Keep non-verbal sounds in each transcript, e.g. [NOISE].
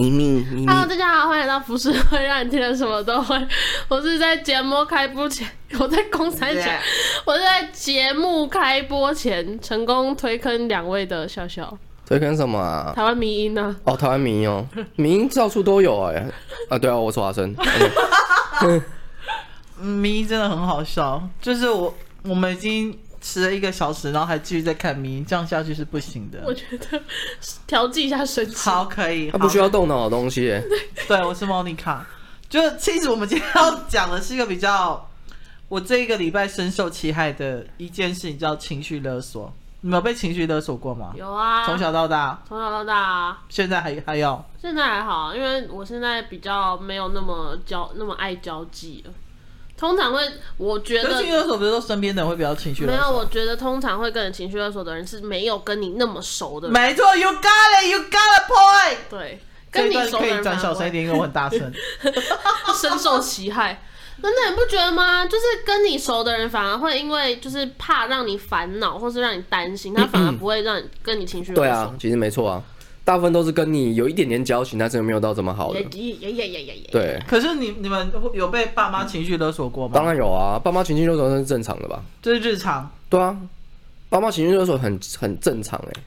Hello，大家好，欢迎来到浮世会，让你听了什么都会。[LAUGHS] 我是在节目开播前，[LAUGHS] 我在公三前我是在节目开播前成功推坑两位的笑笑。推坑什么啊？台湾民音呢？哦，台湾民音哦，[LAUGHS] 民音到处都有哎。啊，对啊，我是华生。民音真的很好笑，就是我我们已经。迟了一个小时，然后还继续在看迷，这样下去是不行的。我觉得调剂一下神经。好，可以。他不需要动脑的东西。对，我是莫妮卡。就其实我们今天要讲的是一个比较，我这一个礼拜深受其害的一件事情，叫情绪勒索。你们有被情绪勒索过吗？有啊，从小到大。从小到大啊。现在还还有？现在还好，因为我现在比较没有那么交那么爱交际了。通常会，我觉得情绪勒索，比如说身边的人会比较情绪勒索。没有，我觉得通常会跟人情绪勒索的人是没有跟你那么熟的人。没错，You got it, you got a point。对，跟你熟的人可以转小声一点，因为我很大声，[LAUGHS] 深受其害。真的你不觉得吗？就是跟你熟的人反而会因为就是怕让你烦恼，或是让你担心，他反而不会让你跟你情绪勒索。对啊，其实没错啊。大部分都是跟你有一点点交情，但是又没有到这么好的。对。可是你你们有被爸妈情绪勒索过吗？当然有啊，爸妈情绪勒索那是正常的吧？这是日常。对啊，爸妈情绪勒索很很正常哎。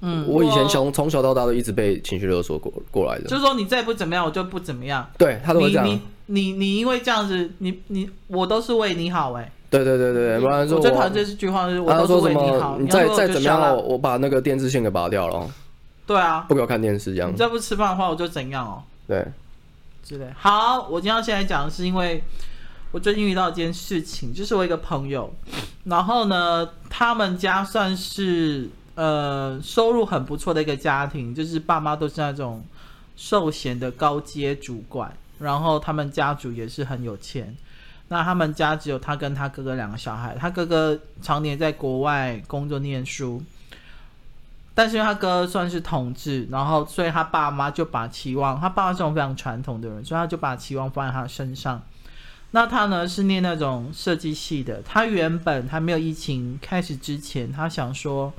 嗯，我以前从从小到大都一直被情绪勒索过过来的。就是说你再不怎么样，我就不怎么样。对，他都会这样。你你你因为这样子，你你我都是为你好哎。对对对对，不然说。我最讨厌这句话，是我都是为你好。你再再怎么样，我把那个电视线给拔掉了。对啊，不给我看电视这样。你再不吃饭的话，我就怎样哦？对，之类。好，我今天要先来讲的是，因为我最近遇到一件事情，就是我一个朋友，然后呢，他们家算是呃收入很不错的一个家庭，就是爸妈都是那种寿险的高阶主管，然后他们家族也是很有钱。那他们家只有他跟他哥哥两个小孩，他哥哥常年在国外工作念书。但是因为他哥算是同志，然后所以他爸妈就把期望，他爸妈是种非常传统的人，所以他就把期望放在他身上。那他呢是念那种设计系的，他原本还没有疫情开始之前，他想说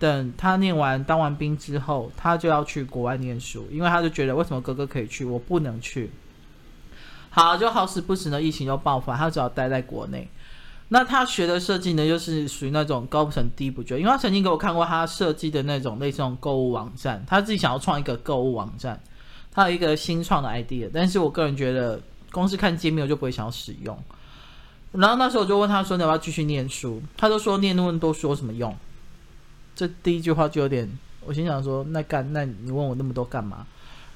等他念完当完兵之后，他就要去国外念书，因为他就觉得为什么哥哥可以去，我不能去。好，就好死不死呢，疫情就爆发，他只好待在国内。那他学的设计呢，又是属于那种高不成低不就，因为他曾经给我看过他设计的那种类似那种购物网站，他自己想要创一个购物网站，他有一个新创的 idea，但是我个人觉得，光是看界面我就不会想要使用。然后那时候我就问他说：“你要不要继续念书？”他就说：“念那么多书有什么用？”这第一句话就有点，我心想说：“那干，那你问我那么多干嘛？”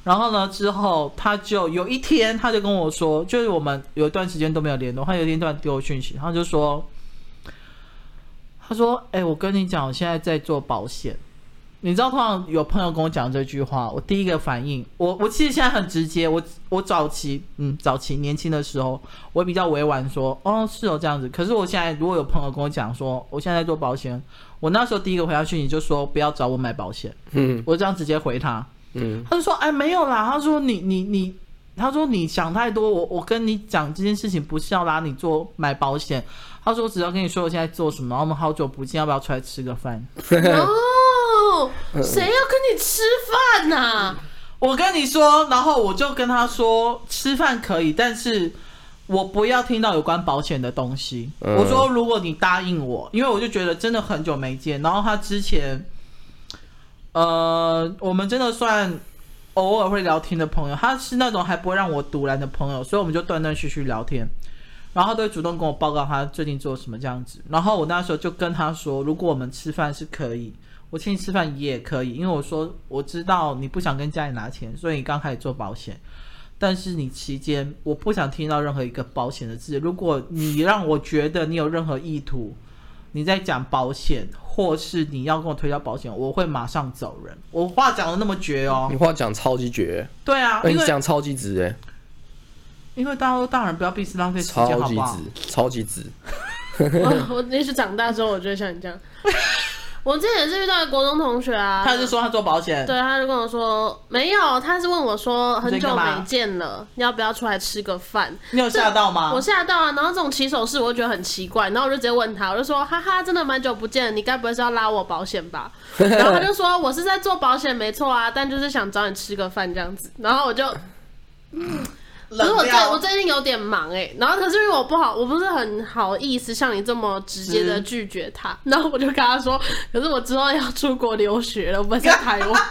然后呢，之后他就有一天，他就跟我说，就是我们有一段时间都没有联络，他有一天突然给我讯息，他就说，他说：“哎、欸，我跟你讲，我现在在做保险。你知道，通常有朋友跟我讲这句话，我第一个反应，我我其实现在很直接，我我早期，嗯，早期年轻的时候，我比较委婉说，哦，是哦这样子。可是我现在如果有朋友跟我讲说，我现在在做保险，我那时候第一个回他讯息就说，不要找我买保险。嗯，我这样直接回他。”嗯，他就说：“哎，没有啦。”他说你：“你你你，他说你想太多。我我跟你讲这件事情不是要拉你做买保险。他说我只要跟你说我现在做什么。我们好久不见，要不要出来吃个饭？哦，谁要跟你吃饭呐、啊？我跟你说，然后我就跟他说吃饭可以，但是我不要听到有关保险的东西。嗯、我说如果你答应我，因为我就觉得真的很久没见。然后他之前。”呃，我们真的算偶尔会聊天的朋友，他是那种还不会让我独揽的朋友，所以我们就断断续续聊天，然后都会主动跟我报告他最近做什么这样子。然后我那时候就跟他说，如果我们吃饭是可以，我请你吃饭也可以，因为我说我知道你不想跟家里拿钱，所以你刚开始做保险，但是你期间我不想听到任何一个保险的字，如果你让我觉得你有任何意图。你在讲保险，或是你要跟我推销保险，我会马上走人。我话讲的那么绝哦，你话讲超级绝。对啊，你讲超级直哎。因为大家都大人，不要彼此浪费时间，好不好？超级直，超级直。[LAUGHS] [LAUGHS] 我我也是长大之后，我就像你这样。我之前也是遇到一个国中同学啊，他是说他做保险，对，他就跟我说没有，他是问我说很久没见了，要不要出来吃个饭？你有吓到吗？我吓到啊！然后这种起手式我就觉得很奇怪，然后我就直接问他，我就说哈哈，真的蛮久不见了，你该不会是要拉我保险吧？[LAUGHS] 然后他就说我是在做保险没错啊，但就是想找你吃个饭这样子，然后我就。嗯可是我最我最近有点忙哎、欸，然后可是因为我不好，我不是很好意思像你这么直接的拒绝他，然后我就跟他说，可是我之后要出国留学了，我不在台湾。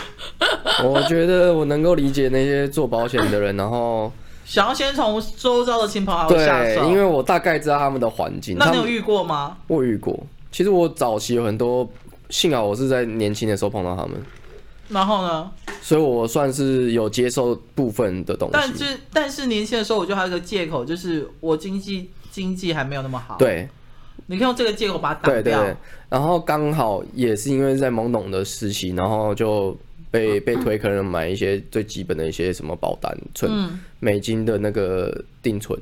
[LAUGHS] 我觉得我能够理解那些做保险的人，然后 [COUGHS] 想要先从周遭的亲朋好友下手，对，因为我大概知道他们的环境。那你有遇过吗？我遇过，其实我早期有很多，幸好我是在年轻的时候碰到他们。然后呢？所以我算是有接受部分的东西。但是，但是年轻的时候，我就还有一个借口，就是我经济经济还没有那么好。对，你可以用这个借口把它打掉。对对对。然后刚好也是因为在懵懂的时期，然后就被被推，可能买一些最基本的一些什么保单、存美金的那个定存。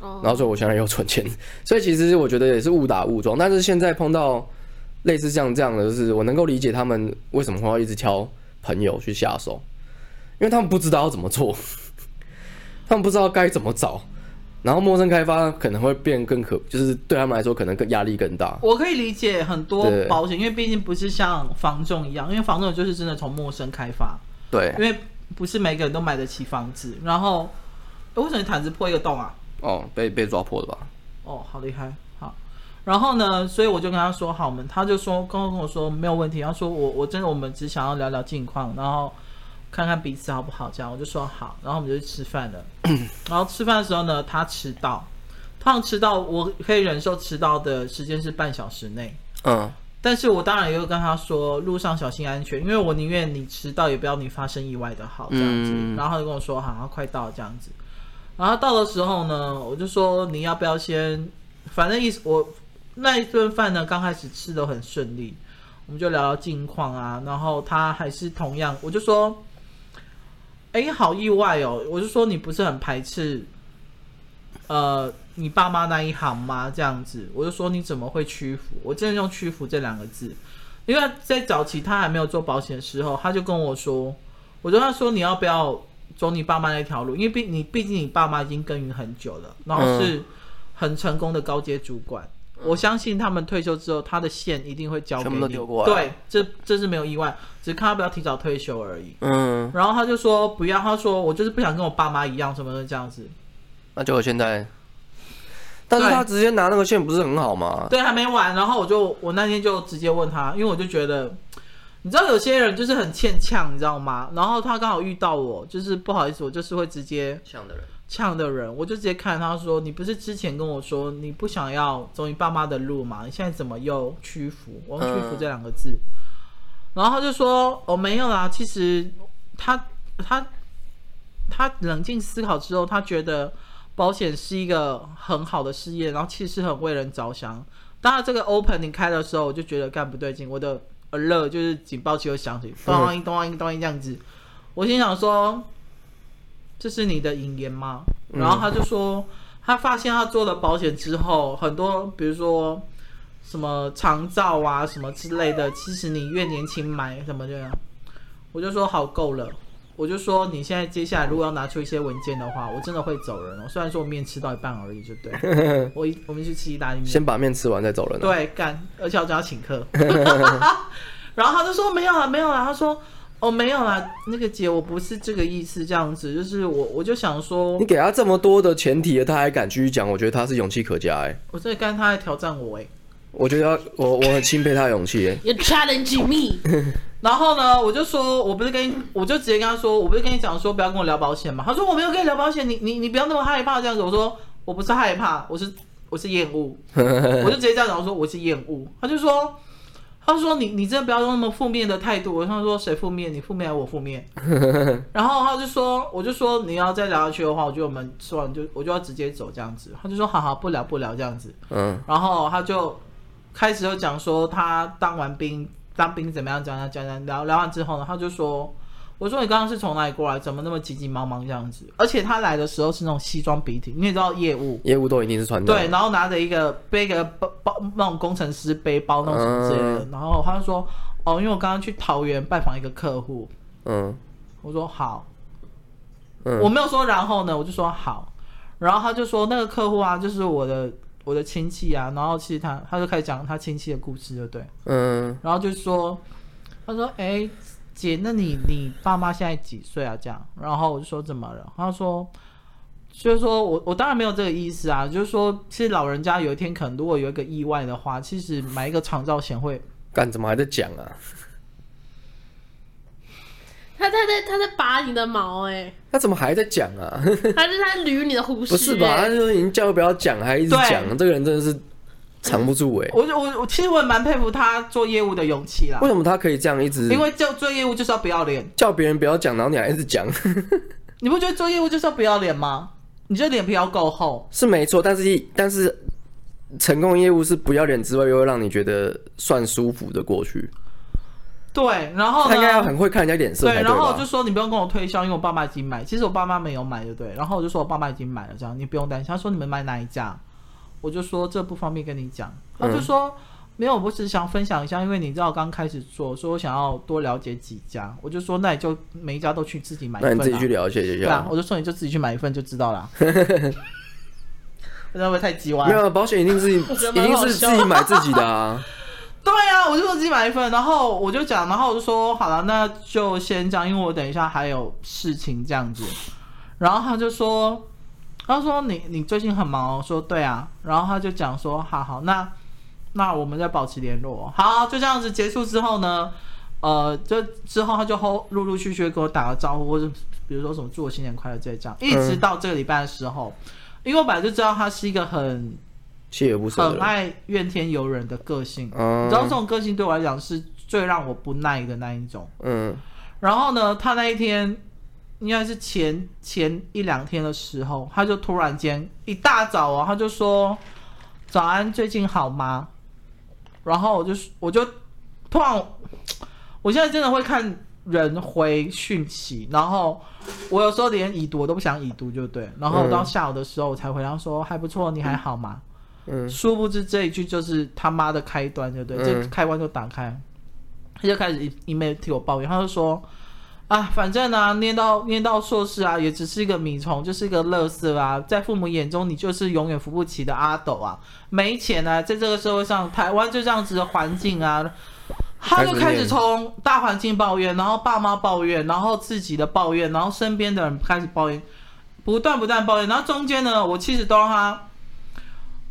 然后所以我现在又存钱，[LAUGHS] 所以其实我觉得也是误打误撞。但是现在碰到类似像这样的，就是我能够理解他们为什么会要一直敲。朋友去下手，因为他们不知道要怎么做，[LAUGHS] 他们不知道该怎么找，然后陌生开发可能会变更可，就是对他们来说可能更压力更大。我可以理解很多保险，因为毕竟不是像房仲一样，因为房仲就是真的从陌生开发。对，因为不是每个人都买得起房子。然后，为什么你毯子破一个洞啊？哦，被被抓破了吧？哦，好厉害。然后呢，所以我就跟他说好嘛，他就说刚刚跟我说没有问题。他说我我真的我们只想要聊聊近况，然后看看彼此好不好这样。我就说好，然后我们就去吃饭了。[CLEARS THROAT] 然后吃饭的时候呢，他迟到，他迟到我可以忍受迟到的时间是半小时内。嗯，但是我当然也有跟他说路上小心安全，因为我宁愿你迟到也不要你发生意外的好这样子。然后他就跟我说好，快到这样子。然后到的时候呢，我就说你要不要先，反正意思我。那一顿饭呢，刚开始吃的很顺利，我们就聊聊近况啊。然后他还是同样，我就说，哎，好意外哦！我就说你不是很排斥，呃，你爸妈那一行吗？这样子，我就说你怎么会屈服？我真的用屈服这两个字，因为在早期他还没有做保险的时候，他就跟我说，我就跟他说你要不要走你爸妈那条路？因为毕你毕竟你爸妈已经耕耘很久了，然后是很成功的高阶主管。我相信他们退休之后，他的线一定会交给你。对，这这是没有意外，只是看他不要提早退休而已。嗯。然后他就说不要，他说我就是不想跟我爸妈一样什么的这样子。那就我现在，但是他直接拿那个线不是很好吗？对，还没完。然后我就我那天就直接问他，因为我就觉得，你知道有些人就是很欠呛，你知道吗？然后他刚好遇到我，就是不好意思，我就是会直接呛的人。呛的人，我就直接看他说：“你不是之前跟我说你不想要走你爸妈的路吗？你现在怎么又屈服？我用屈服这两个字。嗯”然后他就说：“哦，没有啦，其实他他他冷静思考之后，他觉得保险是一个很好的事业，然后其实是很为人着想。当然，这个 open 你开的时候，我就觉得干不对劲，我的 alert 就是警报器又响起，咚一咚一咚一这样子。我心想说。”这是你的引言吗？然后他就说，他发现他做了保险之后，很多比如说什么长照啊什么之类的，其实你越年轻买什么这样，我就说好够了，我就说你现在接下来如果要拿出一些文件的话，我真的会走人哦。虽然说我面吃到一半而已，就对，[LAUGHS] 我我们去吃意大利面，先把面吃完再走人。对，干，而且我就要请客。[LAUGHS] 然后他就说没有了，没有了，他说。哦，没有啦，那个姐，我不是这个意思，这样子，就是我，我就想说，你给他这么多的前提，他还敢继续讲，我觉得他是勇气可嘉，哎，我在刚他在挑战我，哎，我觉得我我很钦佩他的勇气，哎，You challenge me，[LAUGHS] 然后呢，我就说，我不是跟你，我就直接跟他说，我不是跟你讲说不要跟我聊保险嘛，他说我没有跟你聊保险，你你你不要那么害怕这样子，我说我不是害怕，我是我是厌恶，[LAUGHS] 我就直接这样讲，我说我是厌恶，他就说。他说你：“你你真的不要用那么负面的态度。”我他说：“谁负面？你负面还是我负面？” [LAUGHS] 然后他就说：“我就说你要再聊下去的话，我觉得我们吃完就我就要直接走这样子。”他就说：“好好，不聊不聊这样子。”嗯。然后他就开始就讲说他当完兵当兵怎么样，讲讲讲讲聊聊完之后呢，他就说：“我说你刚刚是从哪里过来？怎么那么急急忙忙这样子？而且他来的时候是那种西装笔挺，你也知道业务，业务都一定是穿的。对，然后拿着一个背个包包那种工程师背包那种什么之类的。嗯、然后他就说：“哦，因为我刚刚去桃园拜访一个客户。”嗯，我说好。嗯，我没有说然后呢，我就说好。然后他就说那个客户啊，就是我的我的亲戚啊。然后其实他他就开始讲他亲戚的故事，对不对？嗯。然后就说，他说：“哎。”姐，那你你爸妈现在几岁啊？这样，然后我就说怎么了？他说，就是说我我当然没有这个意思啊，就是说，其实老人家有一天可能如果有一个意外的话，其实买一个长照险会。干怎么还在讲啊？他他在他在拔你的毛哎、欸！他怎么还在讲啊？他是在捋你的胡须、欸？不是吧？他就说已经叫我不要讲，还一直讲，这个人真的是。藏不住哎、欸，我我我其实我也蛮佩服他做业务的勇气啦。为什么他可以这样一直？因为就做业务就是要不要脸，叫别人不要讲，然后你还一直讲。[LAUGHS] 你不觉得做业务就是要不要脸吗？你觉得脸皮要够厚是没错，但是但是成功业务是不要脸之外，又会让你觉得算舒服的过去。对，然后他应该要很会看人家脸色。对，然后我就说你不用跟我推销，因为我爸妈已经买。其实我爸妈没有买，对不对？然后我就说我爸妈已经买了，这样你不用担心。他说你们买哪一家？我就说这不方便跟你讲，他就说、嗯、没有，我只是想分享一下，因为你知道刚开始做，所以我想要多了解几家。我就说那你就每一家都去自己买一份，那你自己去了解一下。对啊，我就说你就自己去买一份就知道了。[LAUGHS] 会不会太鸡歪？没有，保险一定是一定是自己买自己的啊。[LAUGHS] 对啊，我就说自己买一份，然后我就讲，然后我就说好了，那就先这样，因为我等一下还有事情这样子。然后他就说。他说你：“你你最近很忙哦。”说：“对啊。”然后他就讲说：“好好，那那我们再保持联络。”好，就这样子结束之后呢，呃，就之后他就后陆陆续续给我打个招呼，或者比如说什么祝我新年快乐这样，一直到这个礼拜的时候，嗯、因为我本来就知道他是一个很锲而不舍、很爱怨天尤人的个性。嗯，你知道这种个性对我来讲是最让我不耐的那一种。嗯，然后呢，他那一天。应该是前前一两天的时候，他就突然间一大早哦，他就说：“早安，最近好吗？”然后我就我就突然，我现在真的会看人回讯息，然后我有时候连已读我都不想已读，就对。然后到下午的时候我才回答说：“还不错，你还好吗？”嗯。殊不知这一句就是他妈的开端，就对，这开关就打开，他就开始一一面替我抱怨，他就说。啊，反正呢、啊，念到念到硕士啊，也只是一个米虫，就是一个乐色啊，在父母眼中，你就是永远扶不起的阿斗啊，没钱啊，在这个社会上，台湾就这样子的环境啊，他就开始从大环境抱怨，然后爸妈抱怨，然后自己的抱怨，然后身边的人开始抱怨，不断不断抱怨，然后中间呢，我其实都让他，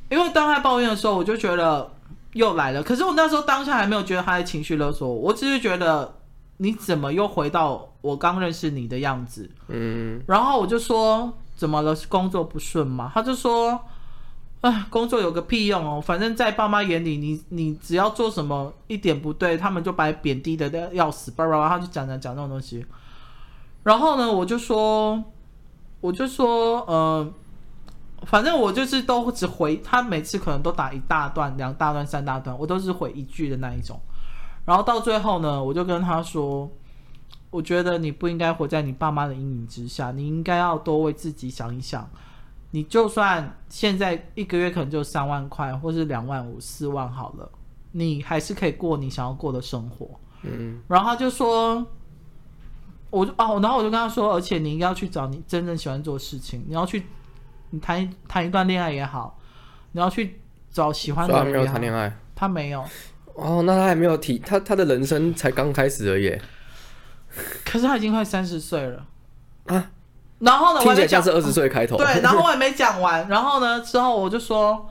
因为当他抱怨的时候，我就觉得又来了，可是我那时候当下还没有觉得他在情绪勒索我，我只是觉得。你怎么又回到我刚认识你的样子？嗯，然后我就说怎么了？工作不顺吗？他就说，哎，工作有个屁用哦！反正在爸妈眼里，你你只要做什么一点不对，他们就把你贬低的要死，叭叭叭，他就讲讲讲这种东西。然后呢，我就说，我就说，嗯、呃，反正我就是都只回他，每次可能都打一大段、两大段、三大段，我都是回一句的那一种。然后到最后呢，我就跟他说：“我觉得你不应该活在你爸妈的阴影之下，你应该要多为自己想一想。你就算现在一个月可能就三万块，或是两万五、四万好了，你还是可以过你想要过的生活。”嗯。然后他就说：“我就哦，然后我就跟他说，而且你应该要去找你真正喜欢做的事情，你要去，你谈谈一段恋爱也好，你要去找喜欢的人。”他没有谈恋爱，他没有。哦，那他还没有提，他他的人生才刚开始而已。可是他已经快三十岁了啊！然后呢，听起来像是二十岁开头。对，[LAUGHS] 然后我也没讲完。然后呢，之后我就说，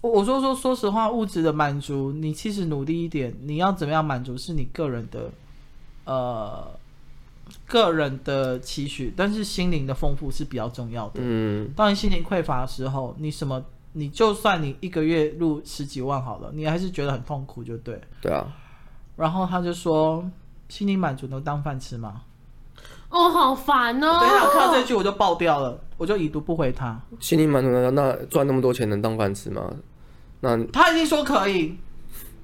我说说说实话，物质的满足，你其实努力一点，你要怎么样满足是你个人的，呃，个人的期许。但是心灵的丰富是比较重要的。嗯，当你心灵匮乏的时候，你什么？你就算你一个月入十几万好了，你还是觉得很痛苦，就对。对啊。然后他就说：“心理满足能当饭吃吗？”哦，好烦哦！等一下，看到这句我就爆掉了，我就已读不回他。心理满足能那赚那么多钱能当饭吃吗？那他已经说可以。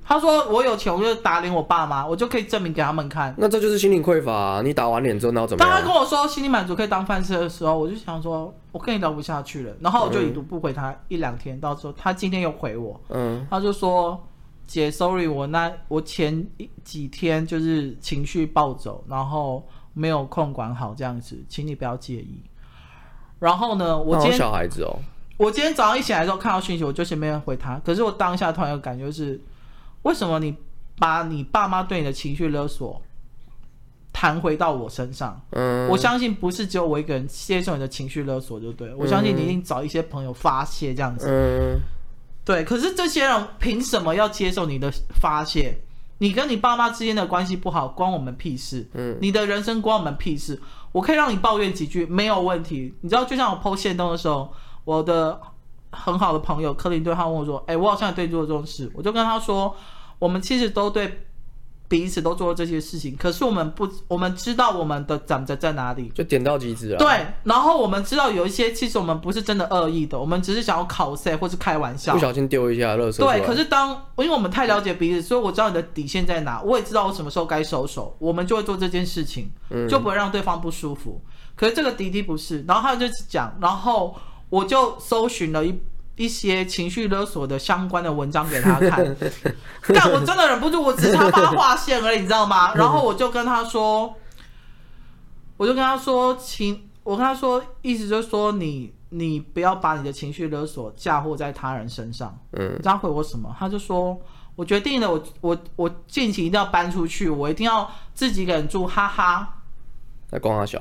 他说我有钱，我就打脸我爸妈，我就可以证明给他们看。那这就是心灵匮乏啊！你打完脸之后，然后怎么样？当他跟我说心理满足可以当饭吃的时候，我就想说，我跟你聊不下去了。然后我就已读不回他一两天，到时候他今天又回我，嗯，他就说姐，sorry，我那我前几天就是情绪暴走，然后没有控管好这样子，请你不要介意。然后呢，我今天小孩子哦，我今天早上一起来之后看到讯息，我就先没有回他。可是我当下突然有感觉就是。为什么你把你爸妈对你的情绪勒索弹回到我身上？嗯，我相信不是只有我一个人接受你的情绪勒索，就对。我相信你一定找一些朋友发泄这样子。嗯，对。可是这些人凭什么要接受你的发泄？你跟你爸妈之间的关系不好，关我们屁事。嗯，你的人生关我们屁事。我可以让你抱怨几句，没有问题。你知道，就像我剖线洞的时候，我的很好的朋友克林对他问我说：“哎，我好像也对你做了这种事。”我就跟他说。我们其实都对彼此都做了这些事情，可是我们不，我们知道我们的长者在哪里，就点到即止啊。对，然后我们知道有一些其实我们不是真的恶意的，我们只是想要考试或是开玩笑，不小心丢一下。对，可是当因为我们太了解彼此，所以我知道你的底线在哪，我也知道我什么时候该收手，我们就会做这件事情，就不会让对方不舒服。嗯、可是这个弟弟不是，然后他就讲，然后我就搜寻了一。一些情绪勒索的相关的文章给他看，[LAUGHS] 但我真的忍不住，我只差帮他划线而已，你知道吗？然后我就跟他说，我就跟他说，情，我跟他说，意思就是说你，你你不要把你的情绪勒索嫁祸在他人身上。嗯，你知道他回我什么？他就说，我决定了，我我我近期一定要搬出去，我一定要自己一个人住，哈哈。在光他小。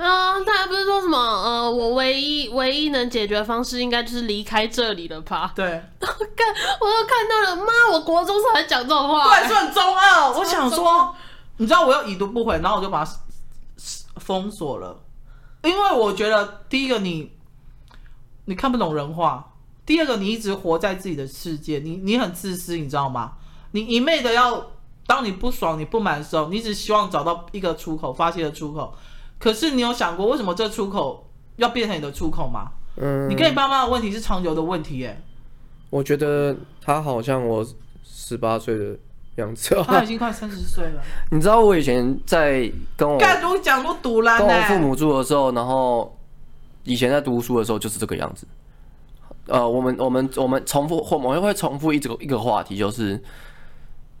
啊，大家不是说什么？呃，我唯一唯一能解决的方式，应该就是离开这里了吧？对。[LAUGHS] 看，我又看到了，妈，我国中时候还讲这种话，对，算中二。我想说，你知道我又已读不回，然后我就把它封锁了，因为我觉得第一个你你看不懂人话，第二个你一直活在自己的世界，你你很自私，你知道吗？你一昧的要，当你不爽、你不满的时候，你只希望找到一个出口，发泄的出口。可是你有想过，为什么这出口要变成你的出口吗？嗯，你跟你爸妈的问题是长久的问题耶。我觉得他好像我十八岁的样子，他已经快三十岁了。[LAUGHS] 你知道我以前在跟我干都讲都赌烂，跟我父母住的时候，然后以前在读书的时候就是这个样子。呃，我们我们我们重复或我们会重复一个一个话题，就是。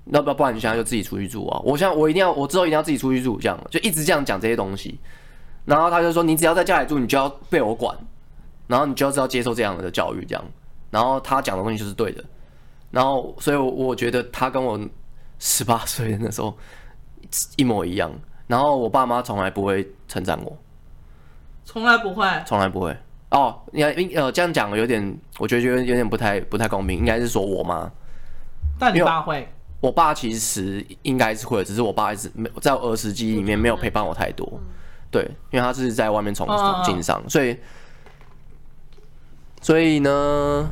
要不要？不然你现在就自己出去住啊！我现在我一定要，我之后一定要自己出去住，这样就一直这样讲这些东西。然后他就说：“你只要在家里住，你就要被我管，然后你就要知道接受这样的教育，这样。”然后他讲的东西就是对的。然后，所以我觉得他跟我十八岁的那时候一模一样。然后我爸妈从来不会称赞我，从来不会，从来不会。哦，你看，呃，这样讲有点，我觉得觉得有点不太不太公平。应该是说我妈，但你爸会。我爸其实应该是会，只是我爸一直没在我儿时记忆里面没有陪伴我太多，对，因为他是在外面从经商，所以所以呢，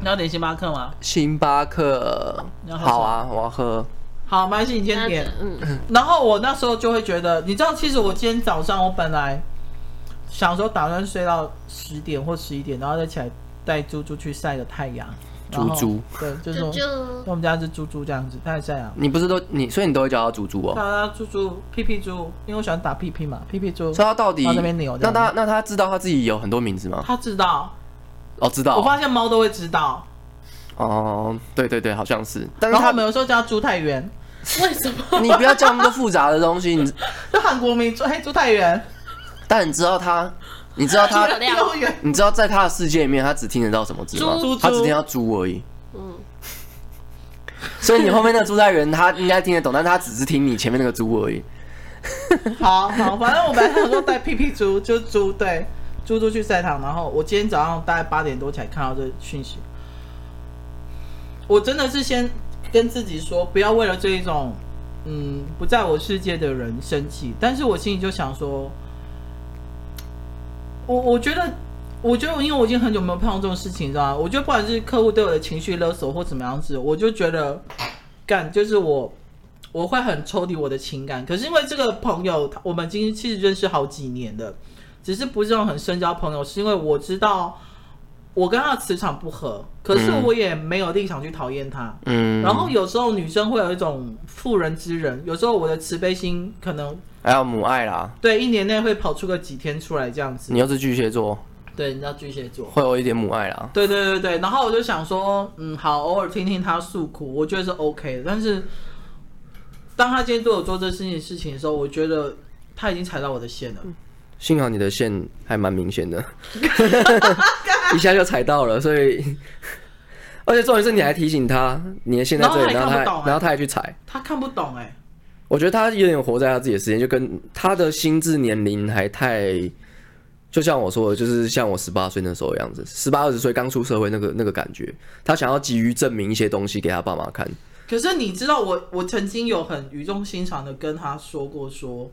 你要点星巴克吗？星巴克，好啊，我要喝。好，没关系，你先点。嗯，然后我那时候就会觉得，你知道，其实我今天早上我本来想说打算睡到十点或十一点，然后再起来带猪猪去晒个太阳。猪猪，对，就是说，我们家是猪猪这样子，它也这样。你不是都你，所以你都会叫它猪猪哦。叫它猪猪，屁屁猪，因为我喜欢打屁屁嘛，屁屁猪。所以它到底那边扭，那它那它知道它自己有很多名字吗？它知道，哦，知道。我发现猫都会知道。哦，对对对，好像是。但是它们有时候叫猪太原，为什么？[LAUGHS] 你不要叫那么多复杂的东西，你 [LAUGHS] 就韩国名猪，嘿，猪太原。但你知道它？你知道他，[LAUGHS] 你知道在他的世界里面，他只听得到什么字吗？他只听到猪而已。嗯。[LAUGHS] 所以你后面那个猪在人，他应该听得懂，但是他只是听你前面那个猪而已。[LAUGHS] 好好，反正我本来想说带屁屁猪，就猪对，猪猪去赛场。然后我今天早上大概八点多才看到这讯息。我真的是先跟自己说，不要为了这一种嗯不在我世界的人生气，但是我心里就想说。我我觉得，我觉得，因为我已经很久没有碰到这种事情，你知道吗？我觉得不管是客户对我的情绪勒索或怎么样子，我就觉得，干就是我，我会很抽离我的情感。可是因为这个朋友，我们今天其实认识好几年的，只是不是那种很深交朋友，是因为我知道我跟他的磁场不合，可是我也没有立场去讨厌他。嗯，然后有时候女生会有一种妇人之仁，有时候我的慈悲心可能还有母爱啦。对，一年内会跑出个几天出来这样子。你又是巨蟹座，对，你知道巨蟹座会有一点母爱啦。对对对对，然后我就想说，嗯，好，偶尔听听他诉苦，我觉得是 OK 的。但是当他今天对我做这事情事情的时候，我觉得他已经踩到我的线了。幸好你的线还蛮明显的，[LAUGHS] [LAUGHS] [LAUGHS] 一下就踩到了，所以而且重点是你还提醒他你的线在这里，然后他然后他还去踩，他看不懂哎、欸。我觉得他有点活在他自己的时间，就跟他的心智年龄还太，就像我说的，就是像我十八岁那时候的样子，十八二十岁刚出社会那个那个感觉，他想要急于证明一些东西给他爸妈看。可是你知道我，我我曾经有很语重心长的跟他说过说。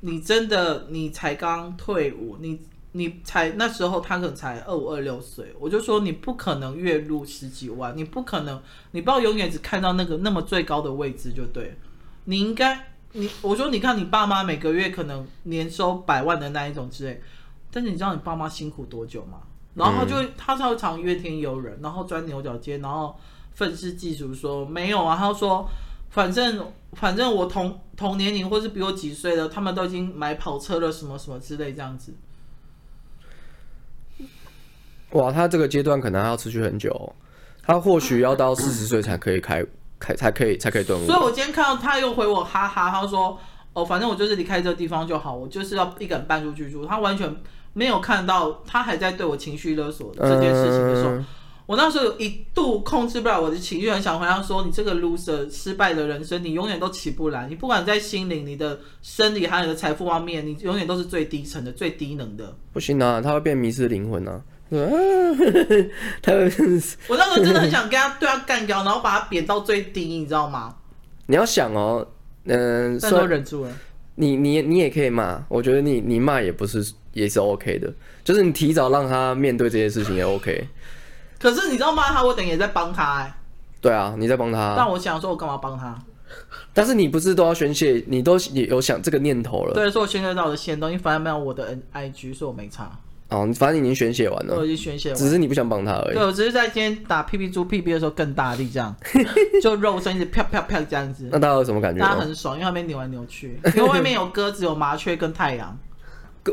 你真的，你才刚退伍，你你才那时候他可能才二五二六岁，我就说你不可能月入十几万，你不可能，你不要永远只看到那个那么最高的位置就对，你应该你我说你看你爸妈每个月可能年收百万的那一种之类，但是你知道你爸妈辛苦多久吗？然后他就、嗯、他超常怨天尤人，然后钻牛角尖，然后愤世嫉俗说没有啊，他说。反正反正我同同年龄或是比我几岁的，他们都已经买跑车了，什么什么之类这样子。哇，他这个阶段可能还要持续很久哦，他或许要到四十岁才可以开开才可以才可以顿悟。所以我今天看到他又回我哈哈，他说哦，反正我就是离开这个地方就好，我就是要一个人搬出去住。他完全没有看到他还在对我情绪勒索这件事情的时候。嗯我那时候有一度控制不了我的情绪，很想回他说：“你这个 loser，失败的人生，你永远都起不来。你不管在心灵、你的生理还有你的财富方面，你永远都是最低层的、最低能的。”不行啊，他会变迷失灵魂啊！[LAUGHS] 他会，我那时候真的很想跟他对他干掉，然后把他贬到最低，你知道吗？你要想哦，嗯、呃，但都忍住了。你你你也可以骂，我觉得你你骂也不是也是 OK 的，就是你提早让他面对这些事情也 OK。[LAUGHS] 可是你知道骂？他我等于也在帮他哎、欸。对啊，你在帮他。但我想说，我干嘛帮他？[LAUGHS] 但是你不是都要宣泄？你都有想这个念头了。对，所以我宣泄到我的线东西，反正没有我的 N I G，所以我没差。哦，反正你已经宣泄完了。我已经宣泄完，只是你不想帮他而已。对，我只是在今天打 P P 猪 P P 的时候更大力，这样就肉身一直飘飘飘这样子。那大家有什么感觉？大家很爽，因为外面扭来扭去，因为外面有鸽子、有麻雀跟太阳。[LAUGHS]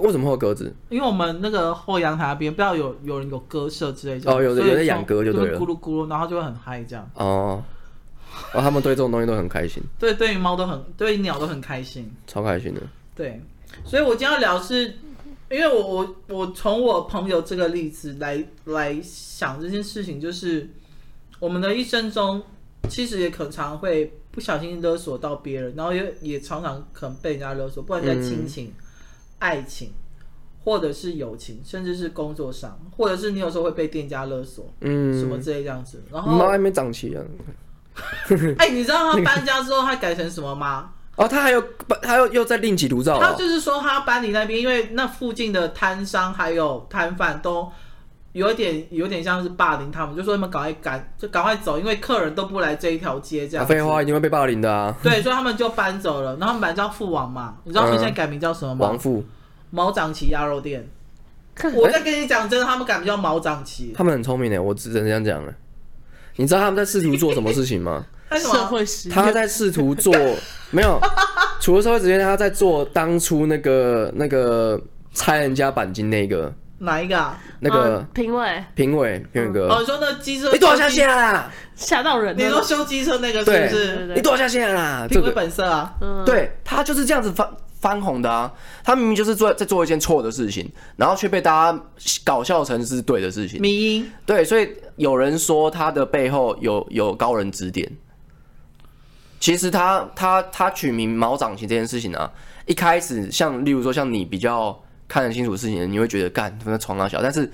为什么会有鸽子？因为我们那个后阳台那边，不知道有有人有鸽舍之类的哦，有的有在养鸽就对了，咕噜咕噜，然后就会很嗨这样。哦，哦，他们对这种东西都很开心。对，对于猫都很，对于鸟都很开心，超开心的。对，所以我今天要聊是，因为我我我从我朋友这个例子来来想这件事情，就是我们的一生中，其实也可常会不小心勒索到别人，然后也也常常可能被人家勒索，不管在亲情。嗯爱情，或者是友情，甚至是工作上，或者是你有时候会被店家勒索，嗯，什么之类这样子。然后猫还没长齐啊。[LAUGHS] 哎、欸，你知道他 [LAUGHS] 搬家之后他改成什么吗？哦，他还有他又又在另起炉灶。他就是说他搬离那边，因为那附近的摊商还有摊贩都有一点有点像是霸凌他们，就说他们赶快赶就赶快走，因为客人都不来这一条街这样。废话，一定会被霸凌的啊。对，所以他们就搬走了。然后他们本来叫父王嘛，你知道他们现在改名叫什么吗？王父。毛长齐鸭肉店，我在跟你讲真的，他们改名叫毛长旗。他们很聪明的，我只能这样讲了。你知道他们在试图做什么事情吗？社会实验。他在试图做 [LAUGHS] 没有，除了社会实验，他在做当初那个那个拆人家钣金那个哪一个啊？那个评委，评委，评委哥。哦，你说那机车，你躲下线啦！吓到人。你说修机车那个是不是？你躲下线啦！评委本色啊，对他就是这样子发。翻红的啊，他明明就是做在做一件错的事情，然后却被大家搞笑成是对的事情。迷因对，所以有人说他的背后有有高人指点。其实他他他取名毛长琴这件事情啊，一开始像例如说像你比较看得清楚事情，你会觉得干那床啊小，但是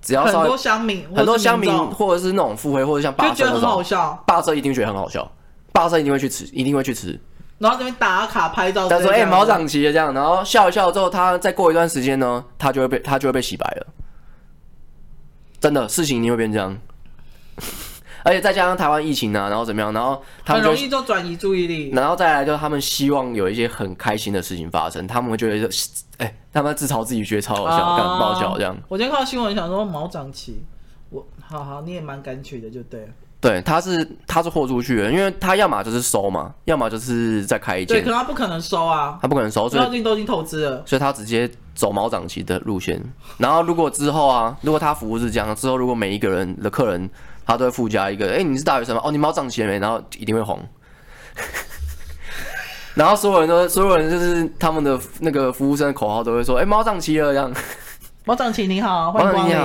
只要很多乡民很多乡民或者是那种腹黑或者像霸社那种，霸社一定觉得很好笑，霸社一定会去吃，一定会去吃。然后这边打卡拍照，他说：“哎、欸，毛长齐了这样。”然后笑一笑之后，他再过一段时间呢，他就会被他就会被洗白了。真的事情一定会变这样，[LAUGHS] 而且再加上台湾疫情啊，然后怎么样，然后他们很容易就转移注意力，然后再来就是他们希望有一些很开心的事情发生，他们会觉得哎、欸，他们自嘲自己觉得超好笑，干、啊、爆笑这样。我今天看到新闻，想说毛长齐，我好好，你也蛮敢取的，就对了。对，他是他是豁出去的，因为他要么就是收嘛，要么就是再开一间。对，可是他不可能收啊，他不可能收，所以都已经投资了，所以他直接走毛长期的路线。然后如果之后啊，如果他服务是这样，之后如果每一个人的客人他都会附加一个，哎，你是大学生吗？哦，你毛长齐了没？然后一定会红。[LAUGHS] 然后所有人都，所有人就是他们的那个服务生的口号都会说，哎，毛长齐了这样。[LAUGHS] 毛长齐你好，欢迎光临。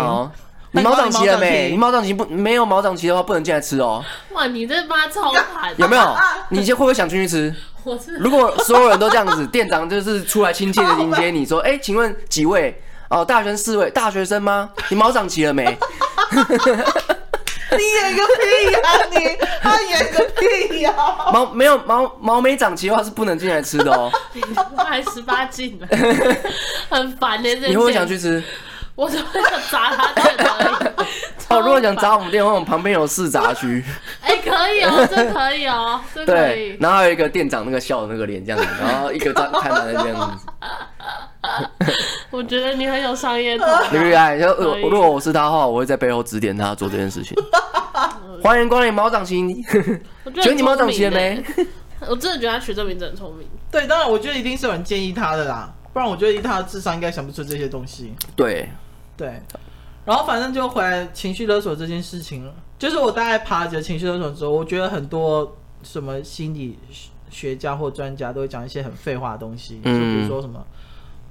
你毛长齐了没？你毛长齐不没有毛长齐的话，不能进来吃哦。哇，你这妈超惨！有没有？你先会不会想进去吃？[LAUGHS] 我是。如果所有人都这样子，店长就是出来亲切的迎接你说：“哎，请问几位？哦，大学生四位，大学生吗？你毛长齐了没？” [LAUGHS] 你演个屁呀！你他演个屁呀！[LAUGHS] 毛没有毛毛没长齐的话是不能进来吃的哦。你还十八禁了，很烦的。你会不会想去吃？我怎么想砸他店而已。[LAUGHS] 哦，如果想砸我们店的话，我们旁边有市杂区。[LAUGHS] 哎、欸，可以哦，这可以哦，这可以。对，然后还有一个店长那个笑的那个脸这样子，然后一个张开门的这样子。[LAUGHS] 我觉得你很有商业头脑。厉害！如果我是他的话，我会在背后指点他做这件事情。欢迎光临毛长齐。觉得你毛掌心了没？我真的觉得他取这名字很聪明。对，当然，我觉得一定是有人建议他的啦，不然我觉得以他的智商应该想不出这些东西。对。对，然后反正就回来情绪勒索这件事情了。就是我大概爬着情绪勒索之后，我觉得很多什么心理学家或专家都会讲一些很废话的东西，就比如说什么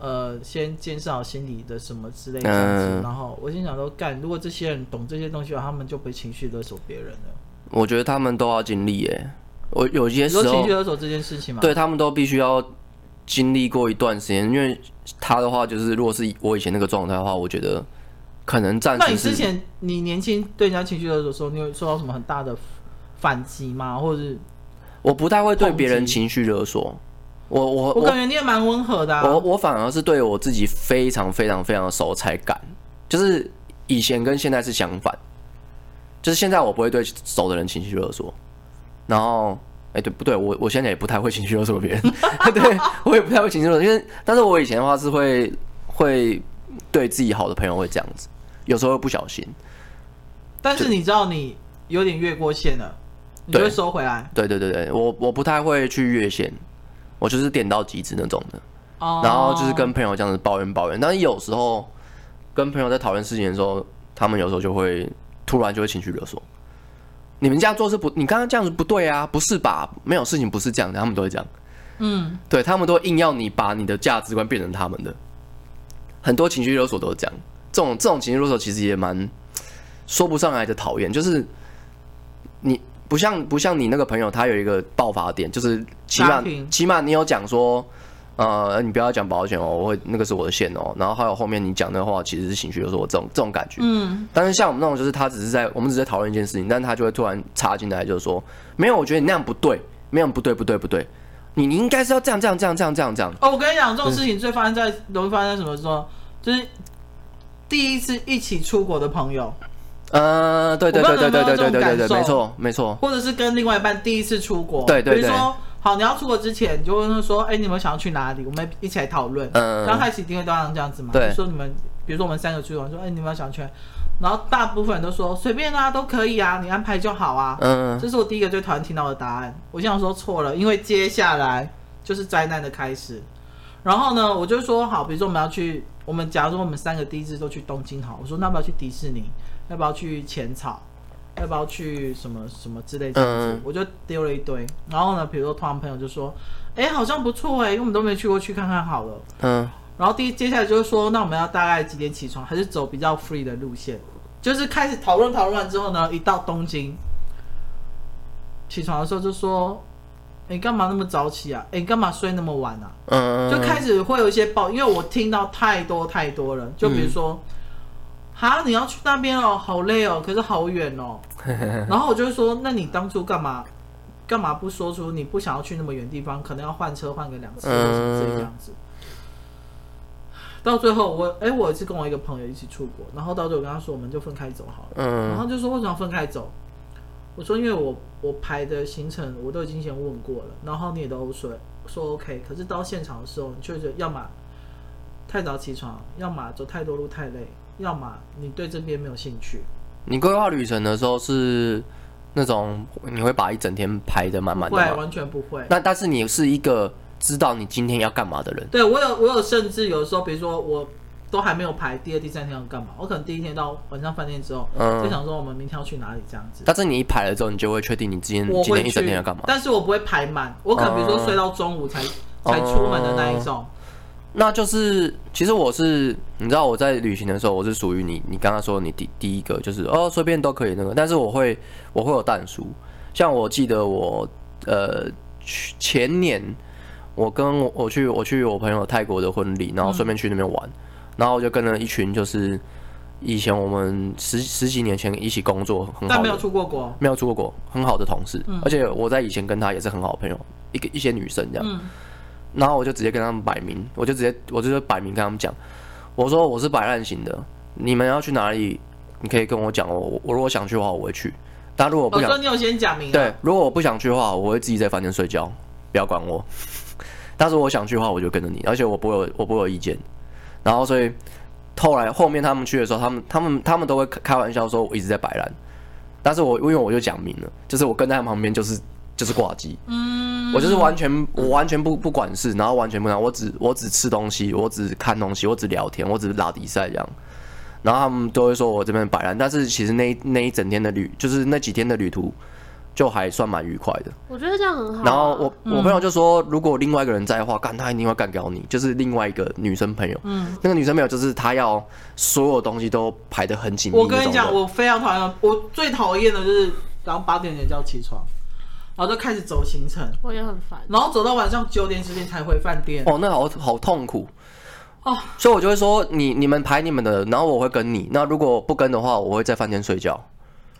呃，先建设好心理的什么之类的。然后我心想说，干，如果这些人懂这些东西的话，他们就不会情绪勒索别人了。我觉得他们都要经历耶。我有些时候情绪勒索这件事情嘛，对他们都必须要。经历过一段时间，因为他的话就是，如果是我以前那个状态的话，我觉得可能暂时。那你之前你年轻对人家情绪勒索的时候，你有受到什么很大的反击吗？或者是？我不太会对别人情绪勒索，我我我感觉你也蛮温和的啊。我我反而是对我自己非常非常非常的熟才敢，就是以前跟现在是相反，就是现在我不会对熟的人情绪勒索，然后。哎，对不对？我我现在也不太会情绪勒索别人，[LAUGHS] 对我也不太会情绪勒索，因为但是我以前的话是会会对自己好的朋友会这样子，有时候会不小心。但是你知道你有点越过线了，你就会收回来。对对对对，我我不太会去越线，我就是点到极致那种的。哦。然后就是跟朋友这样子抱怨抱怨，但是有时候跟朋友在讨论事情的时候，他们有时候就会突然就会情绪勒索。你们这样做是不？你刚刚这样子不对啊，不是吧？没有事情不是这样的，他们都会这样。嗯，对，他们都硬要你把你的价值观变成他们的。很多情绪勒索都是这样，这种这种情绪勒索其实也蛮说不上来的讨厌。就是你不像不像你那个朋友，他有一个爆发点，就是起码起码你有讲说。呃，你不要讲保险哦，我会那个是我的线哦。然后还有后面你讲的话，其实是情绪就是，我这种这种感觉。嗯。但是像我们那种，就是他只是在我们只是在讨论一件事情，但他就会突然插进来，就是说，没有，我觉得你那样不对，没有不对不对不对，你你应该是要这样这样这样这样这样这样。哦，我跟你讲，这种事情最发生在容易发生在什么时候？就是第一次一起出国的朋友。呃，对对对对对对对对对对，没错没错。或者是跟另外一半第一次出国，对对对。比如说。好，你要出国之前，你就问他说：“哎、欸，你们想要去哪里？我们一起来讨论。嗯”刚开始一定会都这样子嘛。对。说你们，比如说我们三个出去玩，说：“哎、欸，你们想去？”然后大部分人都说：“随便啊，都可以啊，你安排就好啊。”嗯。这是我第一个最讨厌听到的答案。我想说错了，因为接下来就是灾难的开始。然后呢，我就说好，比如说我们要去，我们假如说我们三个第一次都去东京，好，我说那要不要去迪士尼？要不要去浅草？要不要去什么什么之类的？嗯、我就丢了一堆。然后呢，比如说突然朋友就说：“哎、欸，好像不错哎，因为我们都没去过，去看看好了。”嗯。然后第接下来就是说：“那我们要大概几点起床？还是走比较 free 的路线？”就是开始讨论讨论完之后呢，一到东京起床的时候就说：“你、欸、干嘛那么早起啊？哎、欸，干嘛睡那么晚啊？”嗯。就开始会有一些抱，因为我听到太多太多了。就比如说。嗯哈，你要去那边哦，好累哦，可是好远哦。[LAUGHS] 然后我就会说，那你当初干嘛，干嘛不说出你不想要去那么远地方？可能要换车换个两次，或者是这样子。到最后我，哎，我也是跟我一个朋友一起出国，然后到最后我跟他说，我们就分开走好了。嗯。然后就说为什么要分开走？我说因为我我排的行程我都已经先问过了，然后你也都说说 OK，可是到现场的时候，你却觉得要么太早起床，要么走太多路太累，要么你对这边没有兴趣。你规划旅程的时候是那种你会把一整天排的满满的吗？会，完全不会。那但是你是一个知道你今天要干嘛的人。对，我有我有甚至有的时候，比如说我都还没有排第二、第三天要干嘛，我可能第一天到晚上饭店之后，嗯，就想说我们明天要去哪里这样子。但是你一排了之后，你就会确定你今天今天一整天要干嘛。但是我不会排满，我可能比如说睡到中午才、嗯、才出门的那一种。那就是，其实我是，你知道我在旅行的时候，我是属于你，你刚刚说你第第一个就是哦，随便都可以那个，但是我会我会有但书，像我记得我呃前年我跟我我去我去我朋友泰国的婚礼，然后顺便去那边玩，然后我就跟了一群就是以前我们十十几年前一起工作很好，但没有出过国，没有出过国，很好的同事，而且我在以前跟他也是很好的朋友，一个一些女生这样。然后我就直接跟他们摆明，我就直接我就摆明跟他们讲，我说我是摆烂型的，你们要去哪里，你可以跟我讲，我我如果想去的话，我会去。但如果不想，我说你有先讲明。对，如果我不想去的话，我会自己在房间睡觉，不要管我。但是我想去的话，我就跟着你，而且我不会有我不会有意见。然后所以后来后面他们去的时候，他们他们他们都会开玩笑说我一直在摆烂，但是我因为我就讲明了，就是我跟在他们旁边就是就是挂机。嗯。我就是完全，我完全不不管事，然后完全不管，我只我只吃东西，我只看东西，我只聊天，我只是拉比赛这样。然后他们都会说我这边摆烂，但是其实那一那一整天的旅，就是那几天的旅途，就还算蛮愉快的。我觉得这样很好啊。然后我我朋友就说，如果另外一个人在的话，干他一定会干掉你。就是另外一个女生朋友，嗯，那个女生朋友就是她要所有东西都排得很紧密。我跟你讲，我非常讨厌，我最讨厌的就是早上八点前就要起床。然后就开始走行程，我也很烦。然后走到晚上九点十点才回饭店。哦，那好好痛苦哦。所以我就会说，你你们排你们的，然后我会跟你。那如果不跟的话，我会在饭店睡觉。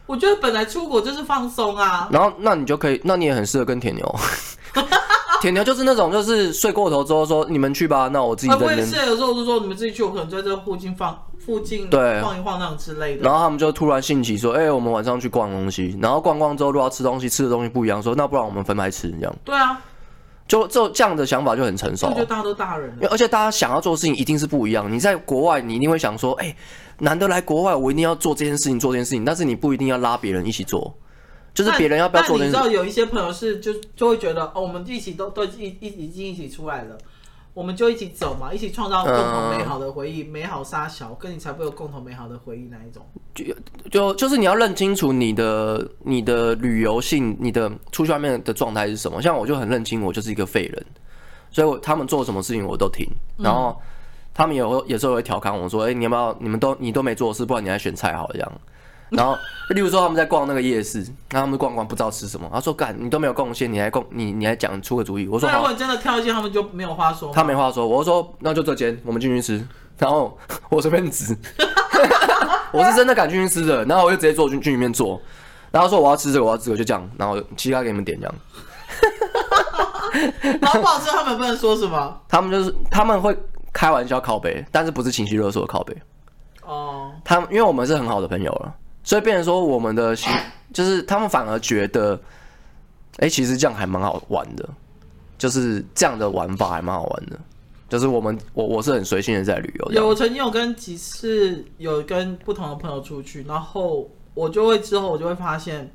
我觉得本来出国就是放松啊。然后那你就可以，那你也很适合跟铁牛。[LAUGHS] 铁牛就是那种，就是睡过头之后说你们去吧，那我自己在那边。我也是，有时候我就说你们自己去，我可能在这附近放。附近对晃一晃那种之类的，然后他们就突然兴起说：“哎、欸，我们晚上去逛东西。”然后逛逛之后，如果要吃东西，吃的东西不一样，说：“那不然我们分开吃。”这样。对啊，就这这样的想法就很成熟。我觉得大家都大人了，而且大家想要做的事情一定是不一样。你在国外，你一定会想说：“哎、欸，难得来国外，我一定要做这件事情，做这件事情。”但是你不一定要拉别人一起做，就是别人要不要做这件事情。你知道有一些朋友是就就会觉得哦，我们一起都都一一已经一起出来了。我们就一起走嘛，一起创造共同美好的回忆，嗯、美好沙小，跟你才会有共同美好的回忆那一种。就就就是你要认清楚你的你的旅游性，你的出去外面的状态是什么。像我就很认清，我就是一个废人，所以我他们做什么事情我都听。然后他们有有时候会调侃我说：“哎、欸，你要不要？你们都你都没做事，不然你来选菜好这样。”然后，例如说他们在逛那个夜市，那他们逛逛不知道吃什么，他说：“干，你都没有贡献，你还贡你你还讲出个主意。”我说：“如果你真的挑一间，他们就没有话说。”他没话说，我说：“那就这间，我们进去吃。”然后 [LAUGHS] 我随便指，[LAUGHS] 我是真的敢进去吃的。然后我就直接坐进去里面坐，然后说：“我要吃这个，我要这个，就这样。”然后其他给你们点这样。[LAUGHS] 然后不好吃，他们不能说什么。他们就是他们会开玩笑靠北，但是不是情绪勒索的靠北。哦，他们因为我们是很好的朋友了。所以变成说，我们的心就是他们反而觉得，哎，其实这样还蛮好玩的，就是这样的玩法还蛮好玩的。就是我们我我是很随性的在旅游。有，我曾经有跟几次有跟不同的朋友出去，然后我就会之后我就会发现，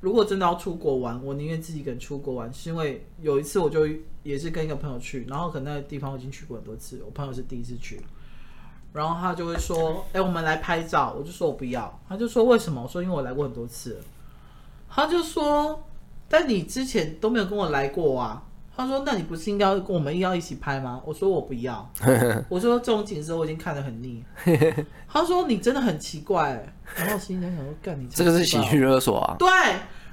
如果真的要出国玩，我宁愿自己一个人出国玩，是因为有一次我就也是跟一个朋友去，然后可能那个地方我已经去过很多次，我朋友是第一次去。然后他就会说：“哎，我们来拍照。”我就说：“我不要。”他就说：“为什么？”我说：“因为我来过很多次了。”他就说：“但你之前都没有跟我来过啊。”他说：“那你不是应该跟我们要一起拍吗？”我说：“我不要。” [LAUGHS] 我说：“这种景色我已经看得很腻。”他说：“你真的很奇怪。”然后心里想说：“干你这个是情绪勒索啊！”对。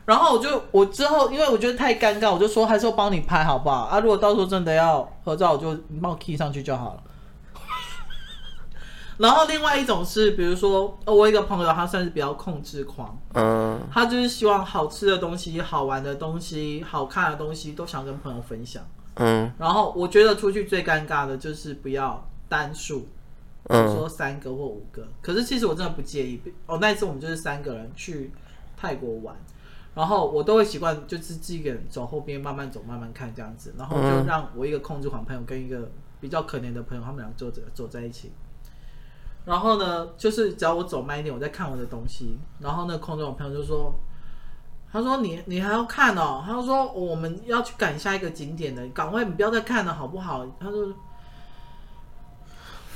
然后我就我之后因为我觉得太尴尬，我就说：“还是我帮你拍好不好？”啊，如果到时候真的要合照，我就你帮我 key 上去就好了。然后另外一种是，比如说，我有一个朋友，他算是比较控制狂，嗯，他就是希望好吃的东西、好玩的东西、好看的东西都想跟朋友分享，嗯。然后我觉得出去最尴尬的就是不要单数，比如说三个或五个。可是其实我真的不介意。哦，那一次我们就是三个人去泰国玩，然后我都会习惯就是自己一个人走后边慢慢走慢慢看这样子，然后就让我一个控制狂朋友跟一个比较可怜的朋友，他们俩坐着走在一起。然后呢，就是只要我走慢一点，我在看我的东西，然后那个控制狂朋友就说：“他说你你还要看哦？”他说：“我们要去赶下一个景点的，赶快你不要再看了好不好？”他说：“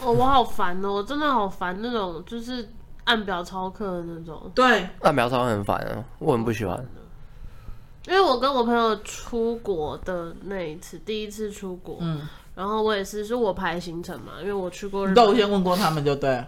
哦，我好烦哦，我真的好烦那种就是。”按表操课的那种，对，按表操课很烦啊，我很不喜欢。因为我跟我朋友出国的那一次，第一次出国，嗯，然后我也是，是我排行程嘛，因为我去过日本，都有先问过他们就对。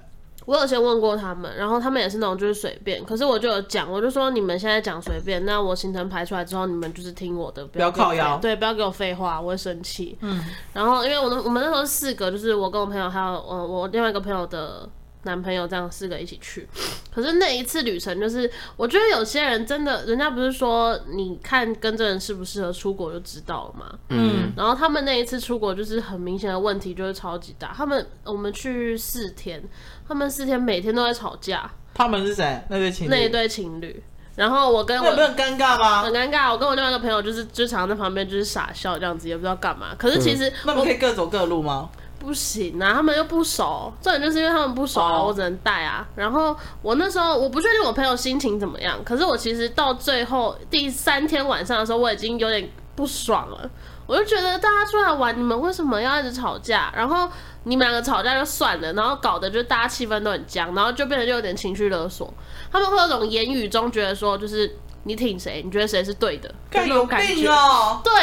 我有先问过他们，然后他们也是那种就是随便，可是我就有讲，我就说你们现在讲随便，那我行程排出来之后，你们就是听我的，不要靠腰，对，不要给我废话，我会生气。嗯，然后因为我们我们那时候四个，就是我跟我朋友还有呃我另外一个朋友的。男朋友这样四个一起去，可是那一次旅程就是，我觉得有些人真的，人家不是说你看跟这人适不适合出国就知道了嘛？嗯，然后他们那一次出国就是很明显的问题就是超级大，他们我们去四天，他们四天每天都在吵架。他们是谁？那对情侣？那一对情侣。然后我跟我有没有很尴尬吗？很尴尬。我跟我另外一个朋友就是就常常在旁边就是傻笑这样子，也不知道干嘛。可是其实、嗯、那我们可以各走各路吗？不行啊，他们又不熟，重点就是因为他们不熟啊，oh. 我只能带啊。然后我那时候我不确定我朋友心情怎么样，可是我其实到最后第三天晚上的时候，我已经有点不爽了。我就觉得大家出来玩，你们为什么要一直吵架？然后你们两个吵架就算了，然后搞得就大家气氛都很僵，然后就变得就有点情绪勒索。他们会有种言语中觉得说就是。你挺谁？你觉得谁是对的？更有病哦！对，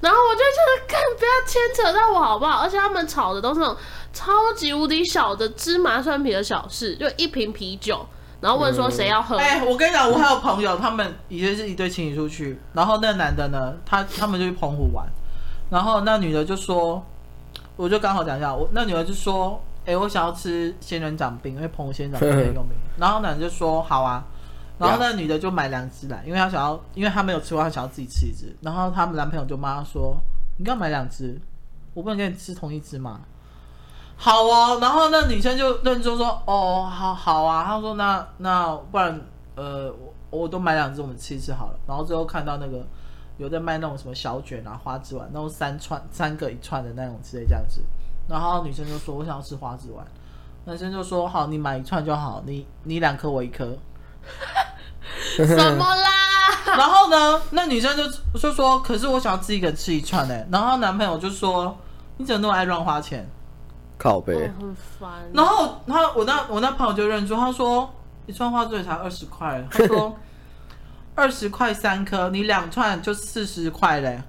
然后我就觉得，干不要牵扯到我好不好？而且他们吵的都是那种超级无敌小的芝麻蒜皮的小事，就一瓶啤酒，然后问说谁要喝。哎、嗯欸，我跟你讲，我还有朋友，他们以前是一对情侣出去，然后那个男的呢，他他们就去澎湖玩，然后那女的就说，我就刚好讲一下，我那女的就说，哎、欸，我想要吃仙人掌冰，因为澎湖仙人掌冰很有名。然后男的就说，好啊。然后那女的就买两只来，因为她想要，因为她没有吃过，她想要自己吃一只。然后他们男朋友就骂她说：“你干嘛买两只？我不能跟你吃同一只吗？”好哦，然后那女生。就认真说：“哦，好好啊。”她说：“那那不然，呃，我我都买两只，我们吃一吃好了。”然后最后看到那个有在卖那种什么小卷啊、花枝丸，那种三串三个一串的那种之类这样子。然后女生。就说：“我想要吃花枝丸。”男生。就说：“好，你买一串就好，你你两颗我一颗。”什么啦？然后呢？那女生就就说：“可是我想要自己一个人吃一串呢。”然后男朋友就说：“你怎么那么爱乱花钱？”靠北，很烦。然后他我那我那朋友就认出，他说：“一串花枝才二十块。”他说：“ [LAUGHS] 二十块三颗，你两串就四十块嘞。”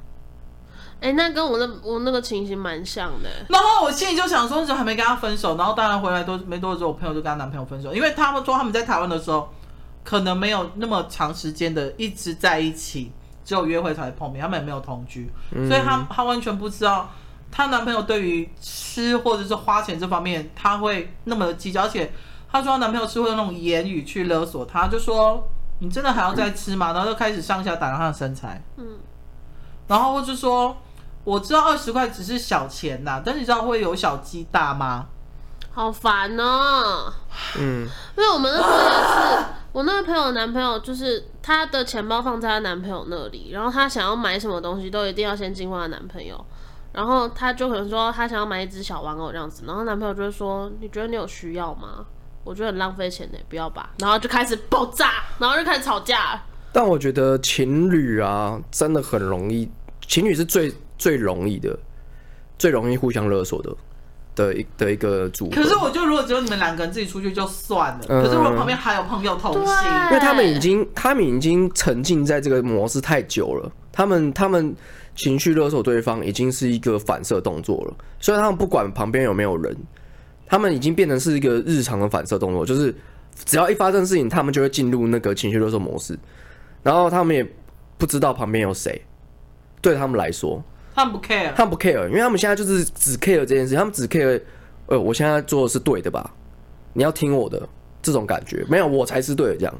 哎，那跟我那我那个情形蛮像的。然后我心里就想说：“你怎么还没跟他分手？”然后当然回来多没多久，我朋友就跟他男朋友分手，因为他们说他们在台湾的时候。可能没有那么长时间的一直在一起，只有约会才会碰面，他们也没有同居，嗯、所以她她完全不知道她男朋友对于吃或者是花钱这方面，他会那么的计较，而且她说她男朋友是会用那种言语去勒索她，就说你真的还要再吃吗？然后就开始上下打量她的身材，嗯，然后或者说我知道二十块只是小钱呐，但是你知道会有小鸡大吗？好烦哦，嗯，因为我们那时候也是。我那个朋友的男朋友就是她的钱包放在她男朋友那里，然后她想要买什么东西都一定要先经过她男朋友，然后她就可能说她想要买一只小玩偶这样子，然后男朋友就会说，你觉得你有需要吗？我觉得很浪费钱呢，不要吧，然后就开始爆炸，然后就开始吵架。但我觉得情侣啊，真的很容易，情侣是最最容易的，最容易互相勒索的。的一的一个组合，可是我就如果只有你们两个人自己出去就算了，嗯、可是如果旁边还有朋友同行，因为他们已经他们已经沉浸在这个模式太久了，他们他们情绪勒索对方已经是一个反射动作了，所以他们不管旁边有没有人，他们已经变成是一个日常的反射动作，就是只要一发生事情，他们就会进入那个情绪勒索模式，然后他们也不知道旁边有谁，对他们来说。他们不 care，他们不 care，因为他们现在就是只 care 这件事，他们只 care，呃，我现在做的是对的吧？你要听我的，这种感觉没有，我才是对的这样。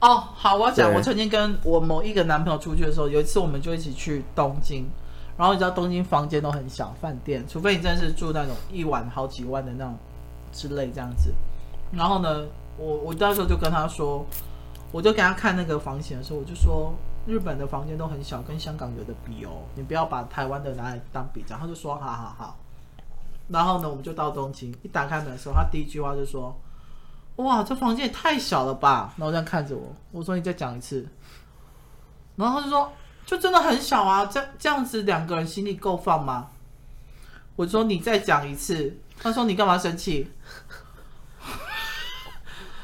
哦，好，我要讲，我曾经跟我某一个男朋友出去的时候，有一次我们就一起去东京，然后你知道东京房间都很小，饭店，除非你真的是住那种一晚好几万的那种之类这样子。然后呢，我我到时候就跟他说，我就给他看那个房型的时候，我就说日本的房间都很小，跟香港有的比哦，你不要把台湾的拿来当比较。他就说好好好。然后呢，我们就到东京，一打开门的时候，他第一句话就说：“哇，这房间也太小了吧！”然后这样看着我，我说：“你再讲一次。”然后他就说：“就真的很小啊，这这样子两个人行李够放吗？”我说：“你再讲一次。”他说：“你干嘛生气？”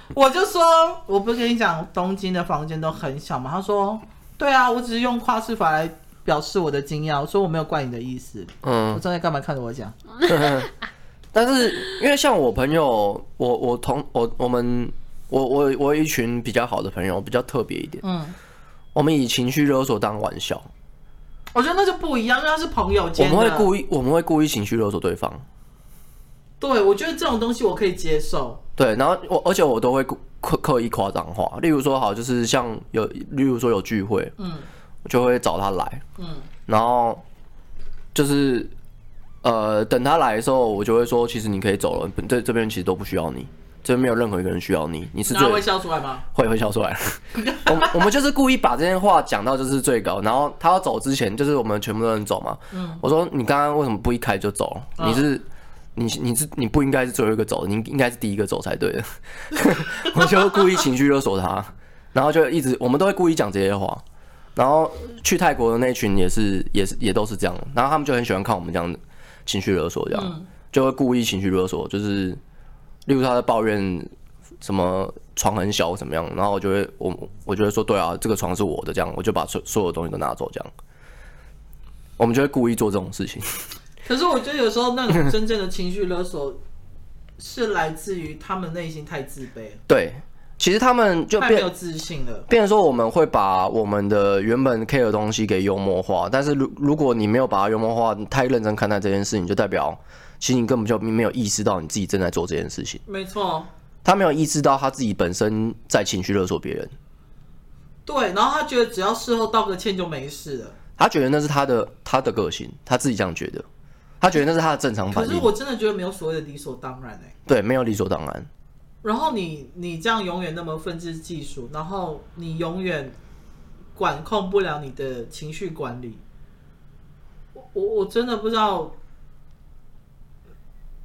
[LAUGHS] 我就说：“我不是跟你讲东京的房间都很小吗？”他说：“对啊，我只是用夸饰法来。”表示我的惊讶，我说我没有怪你的意思。嗯，我正在干嘛？看着我讲。[LAUGHS] 但是因为像我朋友，我我同我我们我我我有一群比较好的朋友，比较特别一点。嗯，我们以情绪勒索当玩笑。我觉得那就不一样，那是朋友间。我们会故意，我们会故意情绪勒索对方。对，我觉得这种东西我可以接受。对，然后我而且我都会刻刻意夸张化，例如说好，就是像有，例如说有聚会，嗯。我就会找他来，嗯，然后就是呃，等他来的时候，我就会说，其实你可以走了，这这边其实都不需要你，这边没有任何一个人需要你，你是最会笑出来吗？会会笑出来。我我们就是故意把这些话讲到就是最高，然后他要走之前，就是我们全部都能走嘛。嗯，我说你刚刚为什么不一开就走？你是你你是你不应该是最后一个走，你应该是第一个走才对的。[LAUGHS] 我就故意情绪勒索他，然后就一直我们都会故意讲这些话。然后去泰国的那群也是，也是，也都是这样。然后他们就很喜欢看我们这样情绪勒索，这样就会故意情绪勒索，就是例如他在抱怨什么床很小怎么样，然后我就会我我就会说对啊，这个床是我的，这样我就把所所有东西都拿走，这样我们就会故意做这种事情。可是我觉得有时候那种 [LAUGHS] 真正的情绪勒索是来自于他们内心太自卑。对。其实他们就变没有自信了，变成说我们会把我们的原本 care 的东西给幽默化，但是如如果你没有把它幽默化，你太认真看待这件事情，就代表其实你根本就没有意识到你自己正在做这件事情。没错，他没有意识到他自己本身在情绪勒索别人。对，然后他觉得只要事后道个歉就没事了。他觉得那是他的他的个性，他自己这样觉得，他觉得那是他的正常反应。可是我真的觉得没有所谓的理所当然欸。对，没有理所当然。然后你你这样永远那么愤世嫉俗，然后你永远管控不了你的情绪管理，我我我真的不知道。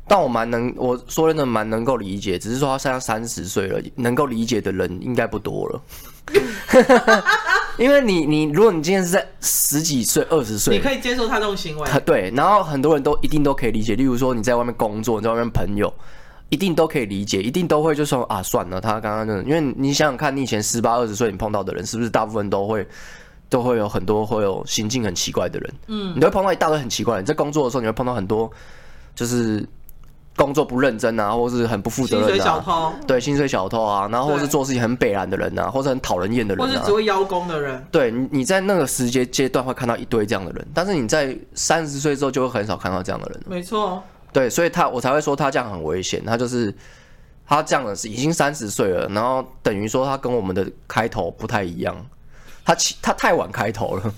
但我蛮能，我说真的蛮能够理解，只是说他现在三十岁了，能够理解的人应该不多了。[LAUGHS] 因为你你如果你今天是在十几岁、二十岁，你可以接受他这种行为，对，然后很多人都一定都可以理解。例如说你在外面工作，你在外面朋友。一定都可以理解，一定都会就说啊，算了，他刚刚那，因为你想想看，你以前十八二十岁，你碰到的人是不是大部分都会都会有很多会有行径很奇怪的人？嗯，你会碰到一大堆很奇怪的人，你在工作的时候，你会碰到很多就是工作不认真啊，或是很不负责任的、啊、薪水小偷，对，薪水小偷啊，然后或是做事情很北然的人啊，或是很讨人厌的人、啊，或是只会邀功的人。对，你你在那个时间阶段会看到一堆这样的人，但是你在三十岁之后就会很少看到这样的人。没错。对，所以他我才会说他这样很危险。他就是他这样的是已经三十岁了，然后等于说他跟我们的开头不太一样。他他太晚开头了，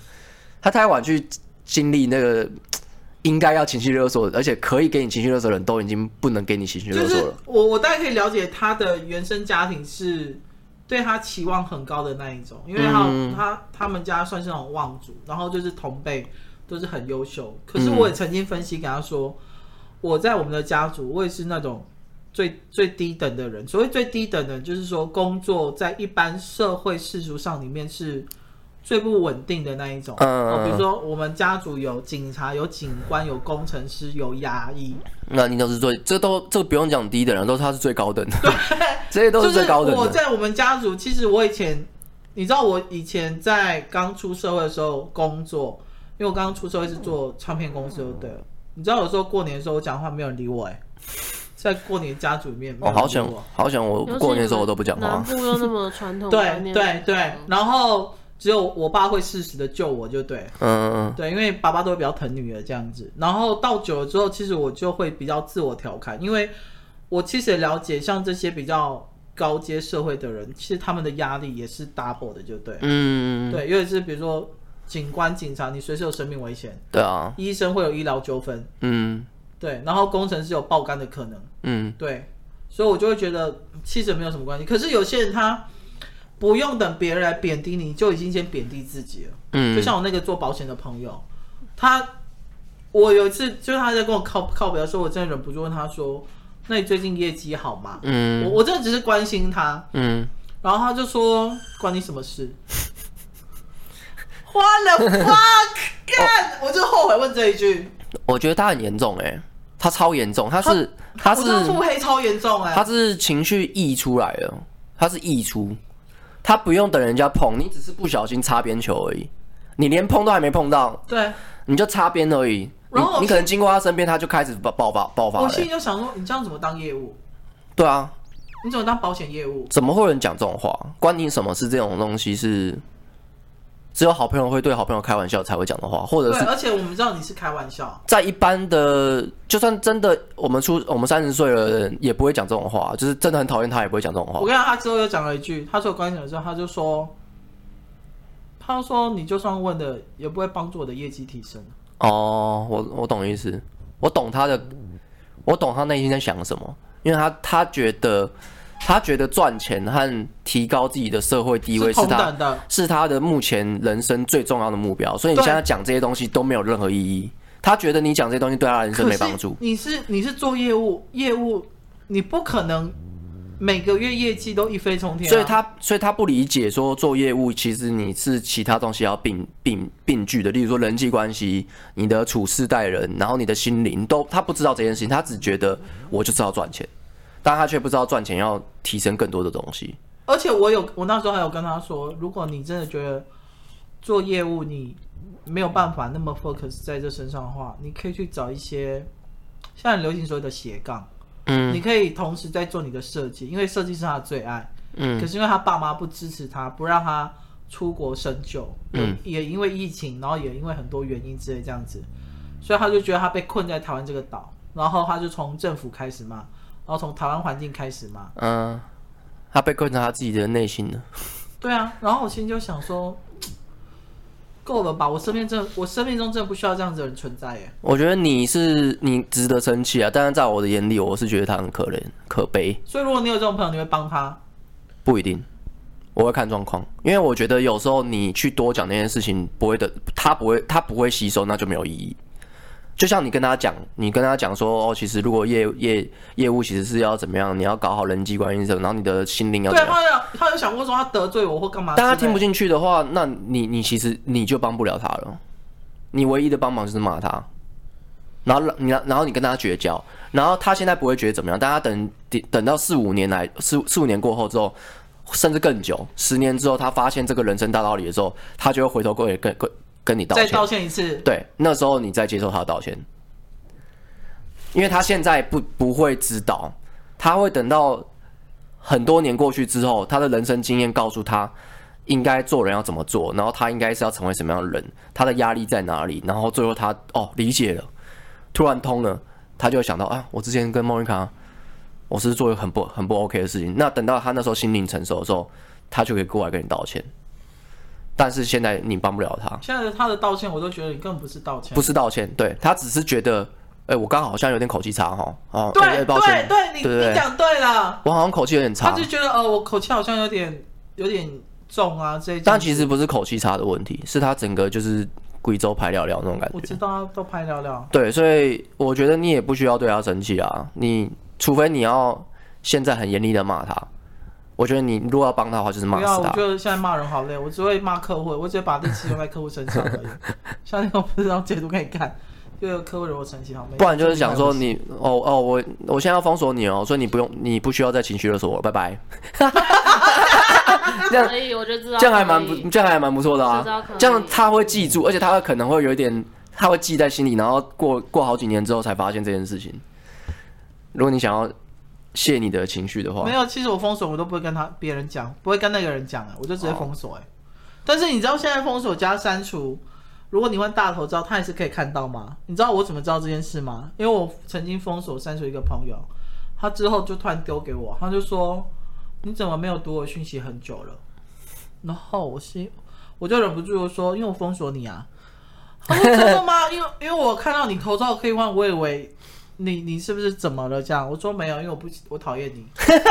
他太晚去经历那个应该要情绪勒索，而且可以给你情绪勒索的人都已经不能给你情绪勒索了。我我大概可以了解他的原生家庭是对他期望很高的那一种，因为他、嗯、他他们家算是那种望族，然后就是同辈都是很优秀。可是我也曾经分析给他说。我在我们的家族，我也是那种最最低等的人。所谓最低等的，就是说工作在一般社会世俗上里面是最不稳定的那一种。嗯，比如说我们家族有警察、有警官、有工程师、有牙医。那你都是最，这都这不用讲低等人，都是他是最高等的。对，[LAUGHS] 这些都是最高等的。我在我们家族，其实我以前，你知道，我以前在刚出社会的时候工作，因为我刚刚出社会是做唱片公司的，对。你知道有时候过年的时候我讲话没有人理我哎，在过年家族里面我，哦，好想好想我过年的时候我都不讲话。南部又那么传统，对对对，然后只有我爸会适时的救我就对，嗯嗯对，因为爸爸都会比较疼女儿这样子。然后到久了之后，其实我就会比较自我调侃，因为我其实也了解像这些比较高阶社会的人，其实他们的压力也是 double 的，就对，嗯对，尤其是比如说。警官、警察，你随时有生命危险。对啊。医生会有医疗纠纷。嗯。对，然后工程师有爆肝的可能。嗯。对，所以我就会觉得其实没有什么关系。可是有些人他不用等别人来贬低你，就已经先贬低自己了。嗯，就像我那个做保险的朋友，他，我有一次就是他在跟我靠靠北，说我真的忍不住问他说：“那你最近业绩好吗？”嗯，我我真的只是关心他。嗯，然后他就说：“关你什么事？” [LAUGHS] What the fuck！干，我就后悔问这一句。我觉得他很严重哎、欸，他超严重，他是他，他是腹黑超严重哎、欸，他是情绪溢出来了，他是溢出。他不用等人家碰，你只是不小心擦边球而已，你连碰都还没碰到，对，你就擦边而已。然后你，你可能经过他身边，他就开始爆爆发爆发、了。我心里就想说，你这样怎么当业务？对啊，你怎么当保险业务？怎么会有人讲这种话？关你什么事？这种东西是。只有好朋友会对好朋友开玩笑才会讲的话，或者是而且我们知道你是开玩笑，在一般的，就算真的我们出我们三十岁了的人也不会讲这种话，就是真的很讨厌他也不会讲这种话。我跟他之后又讲了一句，他说关系的时候他就说，他说你就算问的也不会帮助我的业绩提升。哦，我我懂意思，我懂他的，我懂他内心在想什么，因为他他觉得。他觉得赚钱和提高自己的社会地位是他是他的目前人生最重要的目标，所以你现在讲这些东西都没有任何意义。他觉得你讲这些东西对他人生没帮助。你是你是做业务，业务你不可能每个月业绩都一飞冲天啊。所以他所以他不理解说做业务其实你是其他东西要并并并具的，例如说人际关系、你的处事待人，然后你的心灵都他不知道这件事情，他只觉得我就知道赚钱。但他却不知道赚钱要提升更多的东西。而且我有，我那时候还有跟他说，如果你真的觉得做业务你没有办法那么 focus 在这身上的话，你可以去找一些现在流行所谓的斜杠。嗯，你可以同时在做你的设计，因为设计是他的最爱。嗯，可是因为他爸妈不支持他，不让他出国深究。嗯，也因为疫情，然后也因为很多原因之类这样子，所以他就觉得他被困在台湾这个岛，然后他就从政府开始嘛。然后从台湾环境开始嘛，嗯，他被困在他自己的内心了。对啊，然后我心里就想说，够了吧？我身边真的，我生命中真的不需要这样子的人存在耶。我觉得你是你值得生气啊，但是在我的眼里，我是觉得他很可怜可悲。所以如果你有这种朋友，你会帮他？不一定，我会看状况，因为我觉得有时候你去多讲那件事情，不会的，他不会，他不会吸收，那就没有意义。就像你跟他讲，你跟他讲说哦，其实如果业业业务其实是要怎么样，你要搞好人际关系什么，然后你的心灵要怎么样。对，他有他有想过说他得罪我或干嘛？但他听不进去的话，那你你其实你就帮不了他了。你唯一的帮忙就是骂他，然后你然后你跟他绝交，然后他现在不会觉得怎么样，但他等等到四五年来四四五年过后之后，甚至更久，十年之后，他发现这个人生大道理的时候，他就会回头过来跟跟。跟你道歉，再道歉一次。对，那时候你再接受他的道歉，因为他现在不不会知道，他会等到很多年过去之后，他的人生经验告诉他应该做人要怎么做，然后他应该是要成为什么样的人，他的压力在哪里，然后最后他哦理解了，突然通了，他就会想到啊，我之前跟莫妮卡，我是做一个很不很不 OK 的事情，那等到他那时候心灵成熟的时候，他就可以过来跟你道歉。但是现在你帮不了他。现在他的道歉，我都觉得你根本不是道歉，不是道歉，对，他只是觉得，哎、欸，我刚好好像有点口气差哈，哦，对、欸、对对，你你讲对了，我好像口气有点差，他就觉得呃，我口气好像有点有点重啊，这但其实不是口气差的问题，是他整个就是贵州拍聊聊那种感觉。我知道啊，都拍聊聊。对，所以我觉得你也不需要对他生气啊，你除非你要现在很严厉的骂他。我觉得你如果要帮他的话，就是骂死他。不要，我觉得现在骂人好累，我只会骂客户，我只会把力气用在客户身上而已。[LAUGHS] 像那种不知道截图可以看，就有客户惹我生气，好没？不然就是想说你哦哦，我我现在要封锁你哦，所以你不用，你不需要再情绪勒索我，拜拜。[LAUGHS] 这样可以，我就知道这样还蛮不，这样还蛮不错的啊。这样他会记住，而且他会可能会有一点，他会记在心里，然后过过好几年之后才发现这件事情。如果你想要。泄你的情绪的话，没有。其实我封锁我都不会跟他别人讲，不会跟那个人讲啊，我就直接封锁哎。但是你知道现在封锁加删除，如果你换大头照，他也是可以看到吗？你知道我怎么知道这件事吗？因为我曾经封锁删除一个朋友，他之后就突然丢给我，他就说你怎么没有读我讯息很久了？然后我心我就忍不住说，因为我封锁你啊。他说真的吗？因为因为我看到你头照可以换，我以为。你你是不是怎么了？这样我说没有，因为我不我讨厌你。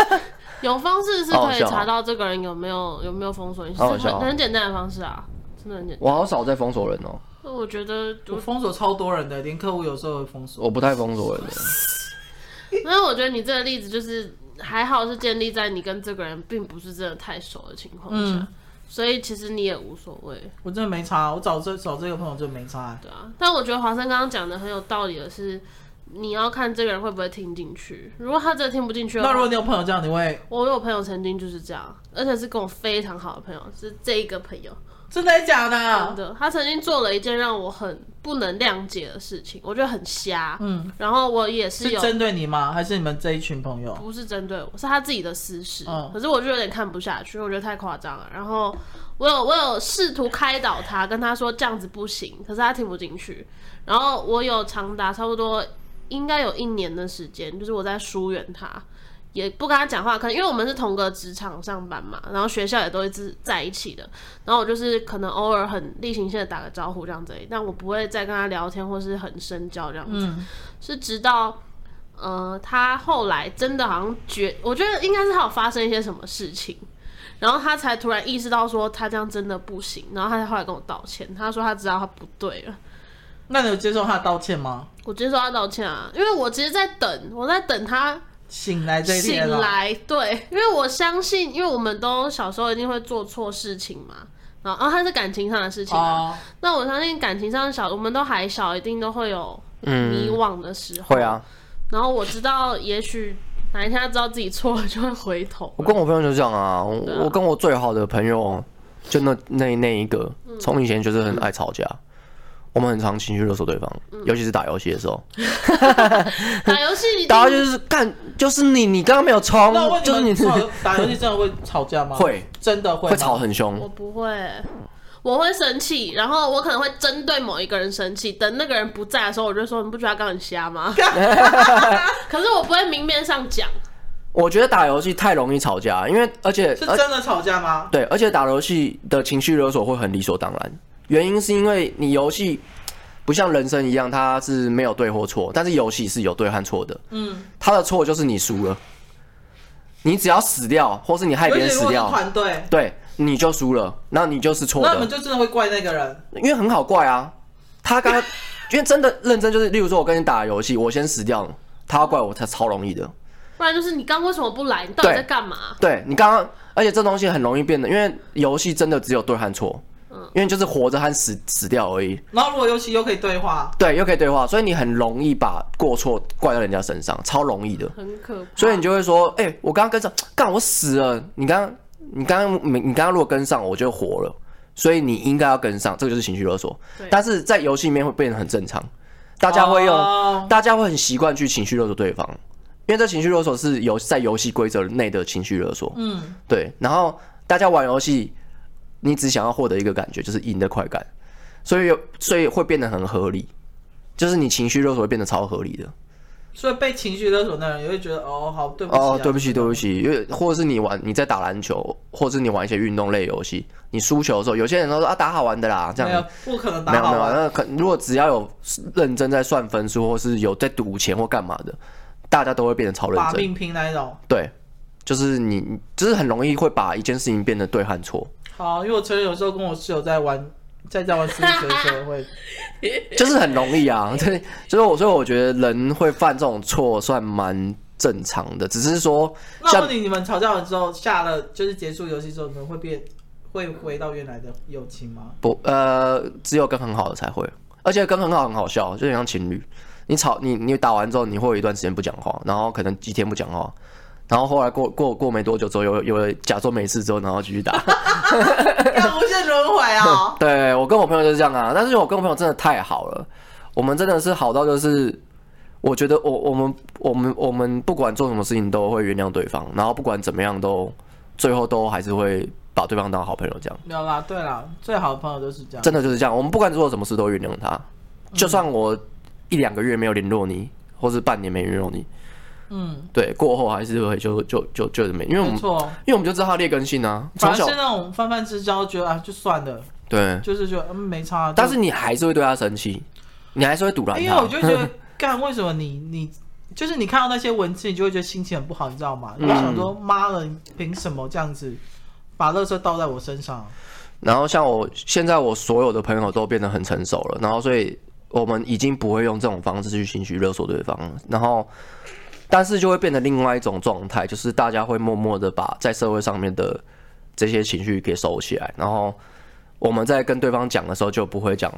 [LAUGHS] 有方式是可以查到这个人有没有有没有封锁你，是很很简单的方式啊，真的很简单。我好少在封锁人哦。那我觉得我封锁超多人的，连客户有时候会封锁。我不太封锁人的。[LAUGHS] 那我觉得你这个例子就是还好，是建立在你跟这个人并不是真的太熟的情况下，嗯、所以其实你也无所谓。我真的没差，我找这找这个朋友真的没差。对啊，但我觉得华生刚刚讲的很有道理的是，你要看这个人会不会听进去。如果他真的听不进去，那如果你有朋友这样，你会？我有朋友曾经就是这样，而且是跟我非常好的朋友，是这一个朋友。真的假的？真的，他曾经做了一件让我很不能谅解的事情，我觉得很瞎。嗯，然后我也是有针对你吗？还是你们这一群朋友？不是针对我，是他自己的私事。嗯，可是我就有点看不下去，我觉得太夸张了。然后我有我有试图开导他，跟他说这样子不行，可是他听不进去。然后我有长达差不多应该有一年的时间，就是我在疏远他。也不跟他讲话，可能因为我们是同个职场上班嘛，然后学校也都一直在一起的，然后我就是可能偶尔很例行性的打个招呼这样子，但我不会再跟他聊天或是很深交这样子，嗯、是直到呃他后来真的好像觉，我觉得应该是他有发生一些什么事情，然后他才突然意识到说他这样真的不行，然后他才后来跟我道歉，他说他知道他不对了。那你有接受他的道歉吗？我接受他道歉啊，因为我其实在等，我在等他。醒来这一天，醒来，对，因为我相信，因为我们都小时候一定会做错事情嘛，然后，然后它是感情上的事情啊，哦、那我相信感情上的小，我们都还小，一定都会有迷惘的时候，嗯、会啊。然后我知道，也许哪一天他知道自己错了，就会回头。我跟我朋友就这样啊，我，啊我跟我最好的朋友，就那那那一个，从以前就是很爱吵架。嗯我们很常情绪勒索对方，嗯、尤其是打游戏的时候。[LAUGHS] 打游戏，[LAUGHS] 打游戏就是干，就是你，你刚刚没有冲，就是你 [LAUGHS] 打游戏真的会吵架吗？会，真的会，会吵很凶。我不会，我会生气，然后我可能会针对某一个人生气。等那个人不在的时候，我就说：“你不觉得他刚很瞎吗？”可是我不会明面上讲。我觉得打游戏太容易吵架，因为而且是真的吵架吗？对，而且打游戏的情绪勒索会很理所当然。原因是因为你游戏不像人生一样，它是没有对或错，但是游戏是有对和错的。嗯，他的错就是你输了，你只要死掉，或是你害别人死掉，团队对，你就输了，那你就是错的。那我们就真的会怪那个人？因为很好怪啊，他刚刚 [LAUGHS] 因为真的认真，就是例如说我跟你打游戏，我先死掉了，他要怪我，他超容易的。不然就是你刚为什么不来？你到底在干嘛？对，对你刚刚，而且这东西很容易变的，因为游戏真的只有对和错。因为就是活着和死死掉而已。然后如果游戏又可以对话，对，又可以对话，所以你很容易把过错怪到人家身上，超容易的。很可怕。所以你就会说，哎、欸，我刚刚跟上，干我死了。你刚刚，你刚刚没，你刚刚如果跟上，我就活了。所以你应该要跟上，这个就是情绪勒索。对但是在游戏里面会变得很正常，大家会用，哦、大家会很习惯去情绪勒索对方，因为这情绪勒索是游在游戏规则内的情绪勒索。嗯，对。然后大家玩游戏。你只想要获得一个感觉，就是赢的快感，所以所以会变得很合理，就是你情绪勒索会变得超合理的。所以被情绪勒索的人也会觉得哦，好对不起、啊、哦，对不起对不起，因为或者是你玩你在打篮球，或者是你玩一些运动类游戏，你输球的时候，有些人都说啊打好玩的啦，这样没有不可能打好玩。没有没有，那可如果只要有认真在算分数，或是有在赌钱或干嘛的，大家都会变得超认真，把命拼那一种。对，就是你就是很容易会把一件事情变得对和错。好，因为我承认有时候跟我室友在玩，[LAUGHS] 在在玩数学的时候会，[LAUGHS] 就是很容易啊。[LAUGHS] 对，就是我，所以我觉得人会犯这种错算蛮正常的，只是说。那问题，你们吵架完之后，下了就是结束游戏之后，你们会变，会回到原来的友情吗？不，呃，只有跟很好的才会，而且跟很好很好笑，就很像情侣。你吵你你打完之后，你会有一段时间不讲话，然后可能几天不讲话。然后后来过过过没多久之后，有有了假装没事之后，然后继续打，要无限轮回啊！[LAUGHS] 对，我跟我朋友就是这样啊，但是我跟我朋友真的太好了，我们真的是好到就是，我觉得我我们我们我们不管做什么事情都会原谅对方，然后不管怎么样都最后都还是会把对方当好朋友这样。没有啦，对啦，最好的朋友就是这样，真的就是这样。我们不管做什么事都原谅他，就算我一两个月没有联络你，或是半年没联络你。嗯，对，过后还是会就就就就没，因为我们错因为我们就知道他劣根性啊。反正是那种泛泛之交，觉得啊，就算了。对，就是觉得嗯没差啊。但是你还是会对他生气，你还是会堵拦他。因为我就觉得，[LAUGHS] 干为什么你你就是你看到那些文字，你就会觉得心情很不好，你知道吗？你就想说妈了，你凭什么这样子把垃圾倒在我身上？然后像我现在，我所有的朋友都变得很成熟了，然后所以我们已经不会用这种方式去情绪勒索对方，然后但是就会变成另外一种状态，就是大家会默默的把在社会上面的这些情绪给收起来，然后我们在跟对方讲的时候就不会讲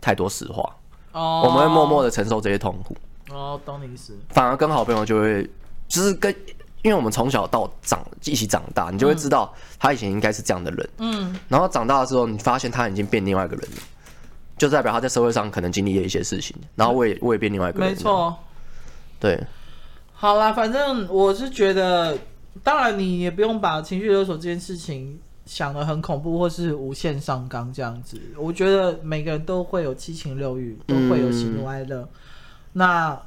太多实话，哦，我们会默默的承受这些痛苦。哦，懂你意思。反而跟好朋友就会，就是跟。因为我们从小到长一起长大，你就会知道他以前应该是这样的人。嗯，然后长大的时候，你发现他已经变另外一个人了，就代表他在社会上可能经历了一些事情。然后我也我也变另外一个人。没错。对。好啦，反正我是觉得，当然你也不用把情绪勒索这件事情想得很恐怖或是无限上纲这样子。我觉得每个人都会有七情六欲，都会有喜怒哀乐。那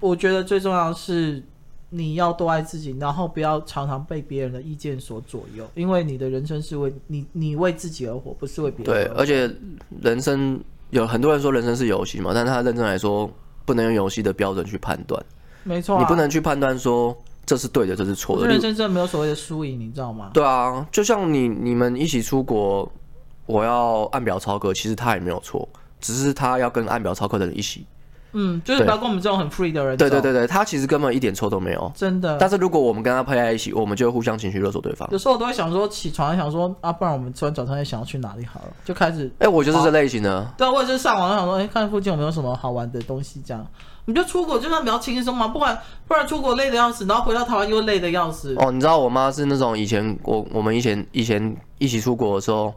我觉得最重要的是。你要多爱自己，然后不要常常被别人的意见所左右，因为你的人生是为你，你为自己而活，不是为别人。对，而且人生有很多人说人生是游戏嘛，但是他认真来说，不能用游戏的标准去判断。没错啊，你不能去判断说这是对的，这是错的。人生真的没有所谓的输赢，你知道吗？对啊，就像你你们一起出国，我要按表操课，其实他也没有错，只是他要跟按表操课的人一起。嗯，就是不要跟我们这种很 free 的人。对对对对，他其实根本一点错都没有，真的。但是如果我们跟他配在一起，我们就会互相情绪勒索对方。有时候我都会想说，起床想说啊，不然我们吃完早餐也想要去哪里好了，就开始。哎、欸，我就是这类型的。对啊，我也是上网想说，哎、欸，看附近有没有什么好玩的东西，这样。你就出国就算比较轻松嘛，不管不然出国累的要死，然后回到台湾又累的要死。哦，你知道我妈是那种以前我我们以前以前一起出国的时候，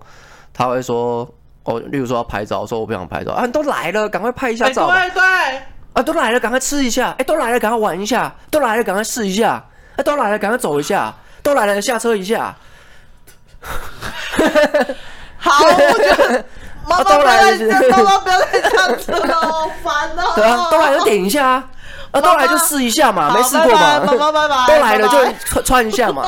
她会说哦，例如说要拍照，说我不想拍照啊，你都来了，赶快拍一下照。欸、对对。啊，都来了，赶快吃一下！哎、欸，都来了，赶快玩一下！都来了，赶快试一下！哎、欸，都来了，赶快走一下！都来了，下车一下！好，我觉得妈妈不要再，妈妈不要再这样子了，好烦哦！[LAUGHS] 对啊，都来就，点一下啊！啊，都来就试一下嘛，没试过嘛？妈妈拜拜，都来了就穿穿一下嘛。